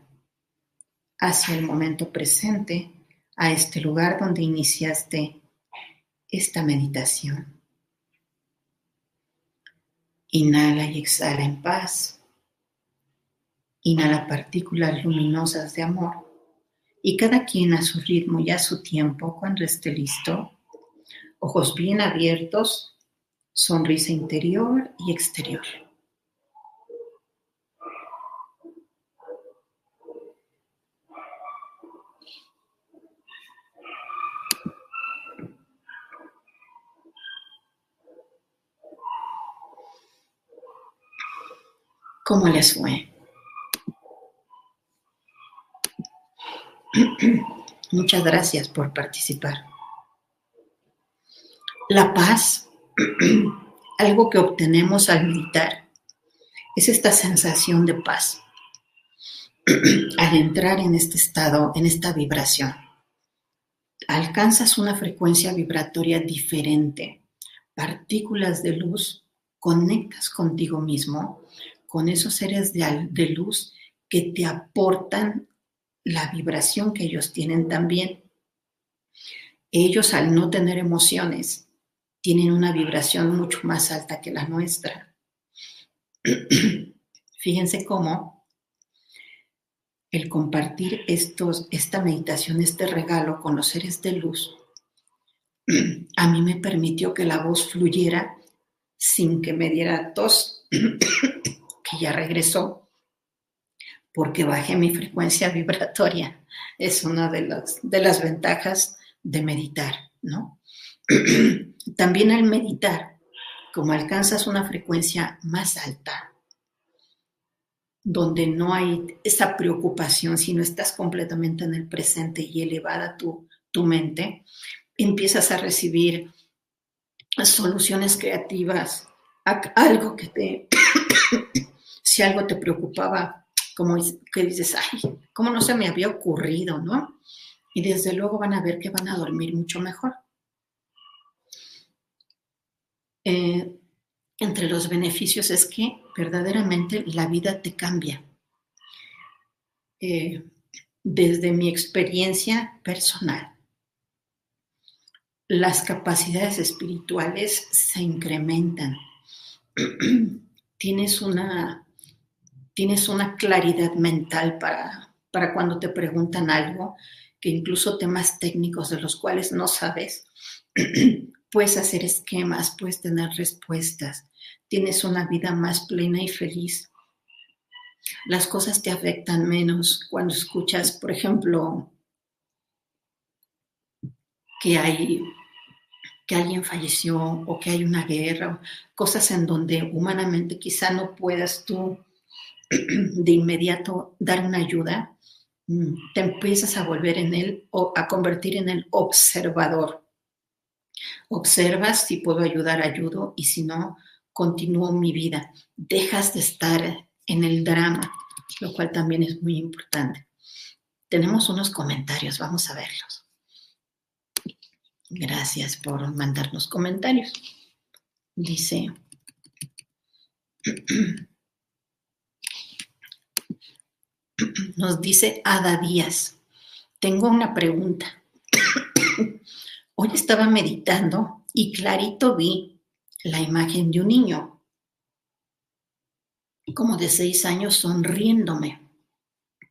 hacia el momento presente, a este lugar donde iniciaste esta meditación. Inhala y exhala en paz. Inhala partículas luminosas de amor y cada quien a su ritmo y a su tiempo cuando esté listo. Ojos bien abiertos, sonrisa interior y exterior. ¿Cómo les fue? Muchas gracias por participar. La paz, algo que obtenemos al meditar, es esta sensación de paz. Al entrar en este estado, en esta vibración, alcanzas una frecuencia vibratoria diferente, partículas de luz, conectas contigo mismo con esos seres de, luz que te aportan la vibración que ellos tienen también. Ellos al no tener emociones tienen una vibración mucho más alta que la nuestra. Fíjense cómo el compartir estos, esta meditación, este regalo con los seres de luz, a mí me permitió que la voz fluyera sin que me diera tos ya regresó porque bajé mi frecuencia vibratoria. Es una de las, de las ventajas de meditar, ¿no? También al meditar, como alcanzas una frecuencia más alta, donde no hay esa preocupación, sino estás completamente en el presente y elevada tu, tu mente, empiezas a recibir soluciones creativas, algo que te si algo te preocupaba, como que dices, ay, ¿cómo no se me había ocurrido, no? Y desde luego van a ver que van a dormir mucho mejor. Eh, entre los beneficios es que verdaderamente la vida te cambia. Eh, desde mi experiencia personal, las capacidades espirituales se incrementan. Tienes una tienes una claridad mental para, para cuando te preguntan algo, que incluso temas técnicos de los cuales no sabes, puedes hacer esquemas, puedes tener respuestas, tienes una vida más plena y feliz. Las cosas te afectan menos cuando escuchas, por ejemplo, que hay que alguien falleció o que hay una guerra, cosas en donde humanamente quizá no puedas tú de inmediato dar una ayuda, mm, te empiezas a volver en él o a convertir en el observador. Observas si puedo ayudar, ayudo, y si no, continúo mi vida. Dejas de estar en el drama, lo cual también es muy importante. Tenemos unos comentarios, vamos a verlos. Gracias por mandarnos comentarios. Dice, Nos dice Ada Díaz, tengo una pregunta. Hoy estaba meditando y clarito vi la imagen de un niño, como de seis años, sonriéndome.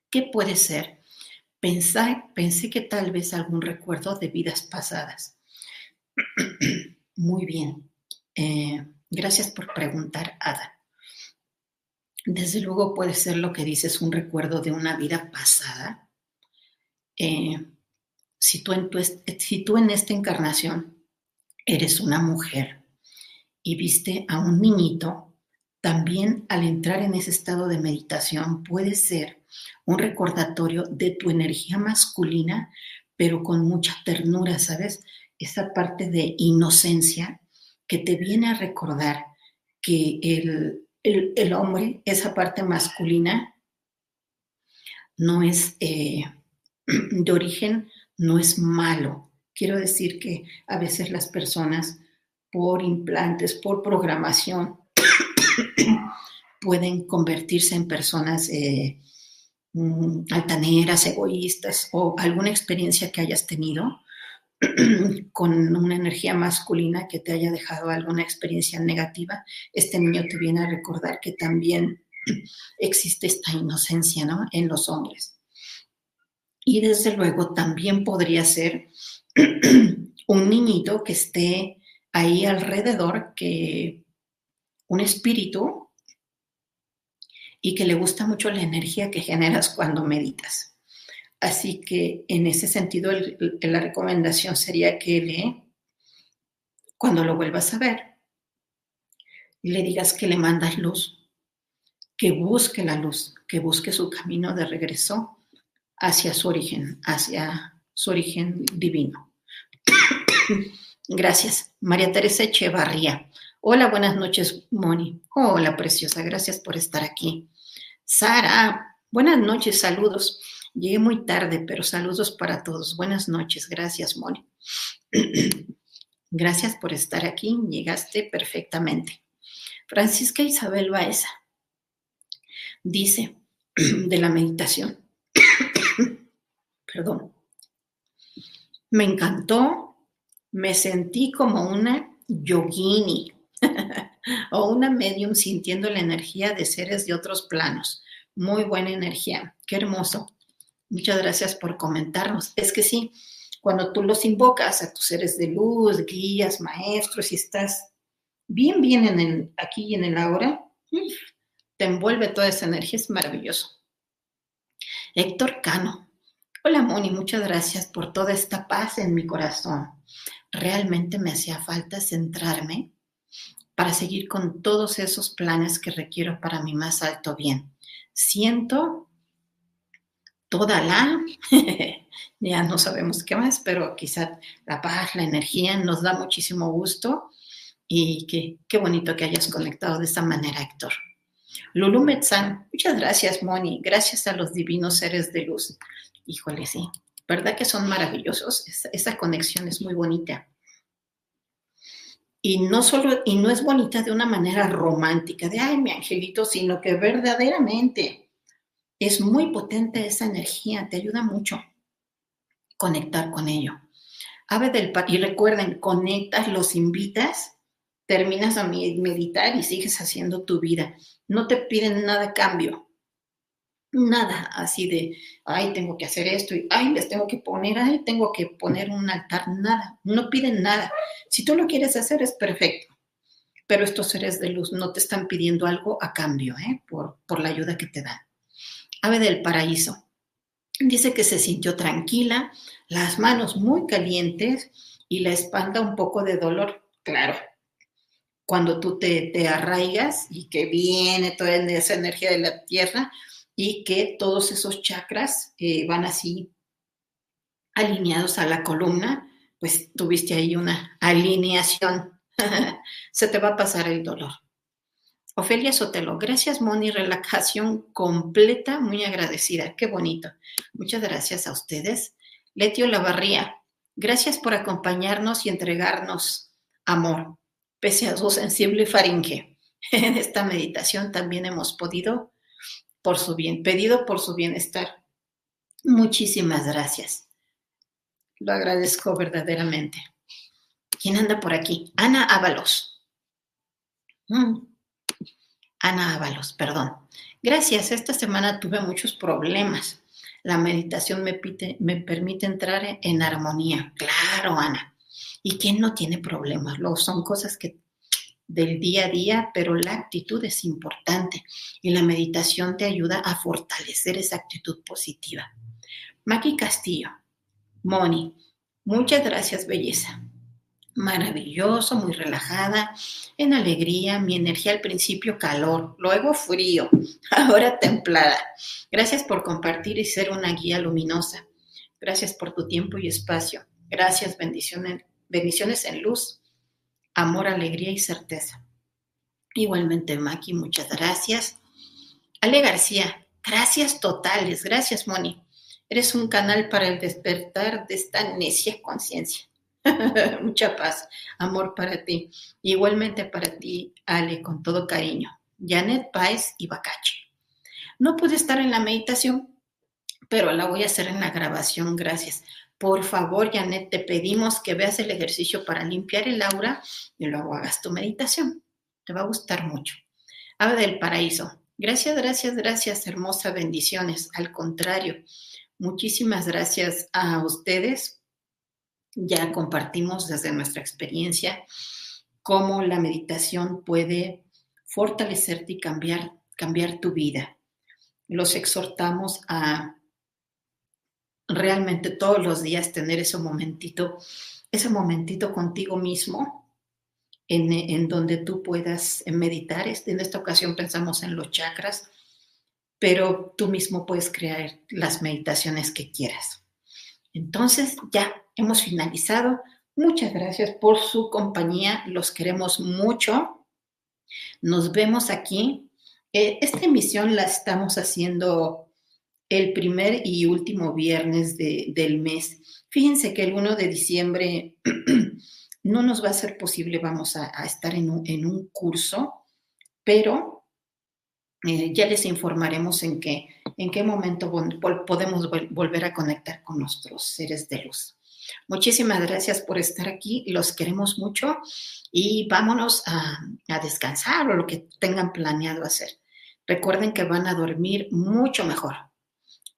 ¿Qué puede ser? Pensé, pensé que tal vez algún recuerdo de vidas pasadas. Muy bien. Eh, gracias por preguntar, Ada. Desde luego puede ser lo que dices, un recuerdo de una vida pasada. Eh, si, tú en si tú en esta encarnación eres una mujer y viste a un niñito, también al entrar en ese estado de meditación puede ser un recordatorio de tu energía masculina, pero con mucha ternura, ¿sabes? Esa parte de inocencia que te viene a recordar que el, el, hombre, esa parte masculina, no es eh, de origen, no es malo. Quiero decir que a veces las personas, por implantes, por programación, pueden convertirse en personas eh, mm, altaneras, egoístas o alguna experiencia que hayas tenido con una energía masculina que te haya dejado alguna experiencia negativa, este niño te viene a recordar que también existe esta inocencia ¿no? en los hombres. Y desde luego también podría ser un niñito que esté ahí alrededor, que un espíritu y que le gusta mucho la energía que generas cuando meditas. Así que en ese sentido, la recomendación sería que le, cuando lo vuelvas a ver, le digas que le mandas luz, que busque la luz, que busque su camino de regreso hacia su origen, hacia su origen divino. Gracias. María Teresa Echevarría. Hola, buenas noches, Moni. Hola, preciosa. Gracias por estar aquí. Sara, buenas noches, saludos. Llegué muy tarde, pero saludos para todos. Buenas noches. Gracias, Moni. Gracias por estar aquí. Llegaste perfectamente. Francisca Isabel Baeza dice de la meditación. Perdón. Me encantó. Me sentí como una yogini o una medium sintiendo la energía de seres de otros planos. Muy buena energía. Qué hermoso. Muchas gracias por comentarnos. Es que sí, cuando tú los invocas a tus seres de luz, guías, maestros, y estás bien, bien en el aquí y en el ahora, te envuelve toda esa energía, es maravilloso. Héctor Cano. Hola Moni, muchas gracias por toda esta paz en mi corazón. Realmente me hacía falta centrarme para seguir con todos esos planes que requiero para mi más alto bien. Siento toda la, ya no sabemos qué más, pero quizá la paz, la energía nos da muchísimo gusto y qué, qué bonito que hayas conectado de esta manera, Héctor. Lulu Metzán, muchas gracias, Moni, gracias a los divinos seres de luz. Híjole, sí, ¿verdad que son maravillosos? Esa, esa conexión es muy bonita. Y no solo, y no es bonita de una manera romántica, de ay, mi angelito, sino que verdaderamente es muy potente esa energía, te ayuda mucho conectar con ello. Ave del y recuerden, conectas, los invitas, terminas a meditar y sigues haciendo tu vida. No te piden nada a cambio. Nada así de, ay, tengo que hacer esto y, ay, les tengo que poner, ay, tengo que poner un altar, nada. No piden nada. Si tú lo quieres hacer, es perfecto. Pero estos seres de luz no te están pidiendo algo a cambio, ¿eh? Por, por la ayuda que te dan. Ave del paraíso. Dice que se sintió tranquila, las manos muy calientes y la espalda un poco de dolor. Claro, cuando tú te, arraigas y que viene toda esa energía de la tierra y que todos esos chakras eh, van así alineados a la columna, pues tuviste ahí una alineación. se te va a pasar el dolor. Ofelia Sotelo, gracias Moni, relajación completa, muy agradecida, qué bonito. Muchas gracias a ustedes. Letio Lavarría, gracias por acompañarnos y entregarnos amor, pese a su sensible faringe. En esta meditación también hemos podido, por su bien, pedido por su bienestar. Muchísimas gracias. Lo agradezco verdaderamente. ¿Quién anda por aquí? Ana Ábalos. Mm. Ana Ábalos, perdón. Gracias, esta semana tuve muchos problemas. La meditación me, permite entrar en armonía. Claro, Ana. ¿Y quién no tiene problemas? Luego son cosas que del día a día, pero la actitud es importante y la meditación te ayuda a fortalecer esa actitud positiva. Maki Castillo, Moni, muchas gracias, belleza. Maravilloso, muy relajada, en alegría, mi energía al principio calor, luego frío, ahora templada. Gracias por compartir y ser una guía luminosa. Gracias por tu tiempo y espacio. Gracias, bendiciones, bendiciones en luz amor, alegría y certeza. Igualmente, Maki, muchas gracias. Ale García, gracias totales, gracias, Moni. Eres un canal para el despertar de esta necia conciencia. Mucha paz, amor para ti. Igualmente para ti, Ale, con todo cariño. Janet Páez y Bacache. No pude estar en la meditación, pero la voy a hacer en la grabación, gracias. Por favor, Janet, te pedimos que veas el ejercicio para limpiar el aura y luego hagas tu meditación. Te va a gustar mucho. Ave del paraíso. Gracias, gracias, gracias, hermosa bendiciones. Al contrario, muchísimas gracias a ustedes. Ya compartimos desde nuestra experiencia cómo la meditación puede fortalecerte y cambiar, cambiar tu vida. Los exhortamos a realmente todos los días tener ese momentito, ese momentito contigo mismo, en, donde tú puedas meditar. En esta ocasión pensamos en los chakras, pero tú mismo puedes crear las meditaciones que quieras. Entonces, ya hemos finalizado. Muchas gracias por su compañía. Los queremos mucho. Nos vemos aquí. Eh, esta emisión la estamos haciendo el primer y último viernes del mes. Fíjense que el 1 de diciembre no nos va a ser posible, vamos a, estar en un, curso, pero eh, ya les informaremos en qué, en qué momento podemos volver a conectar con nuestros seres de luz. Muchísimas gracias por estar aquí, los queremos mucho y vámonos a, a descansar o lo que tengan planeado hacer. Recuerden que van a dormir mucho mejor.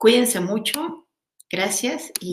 Cuídense mucho. Gracias y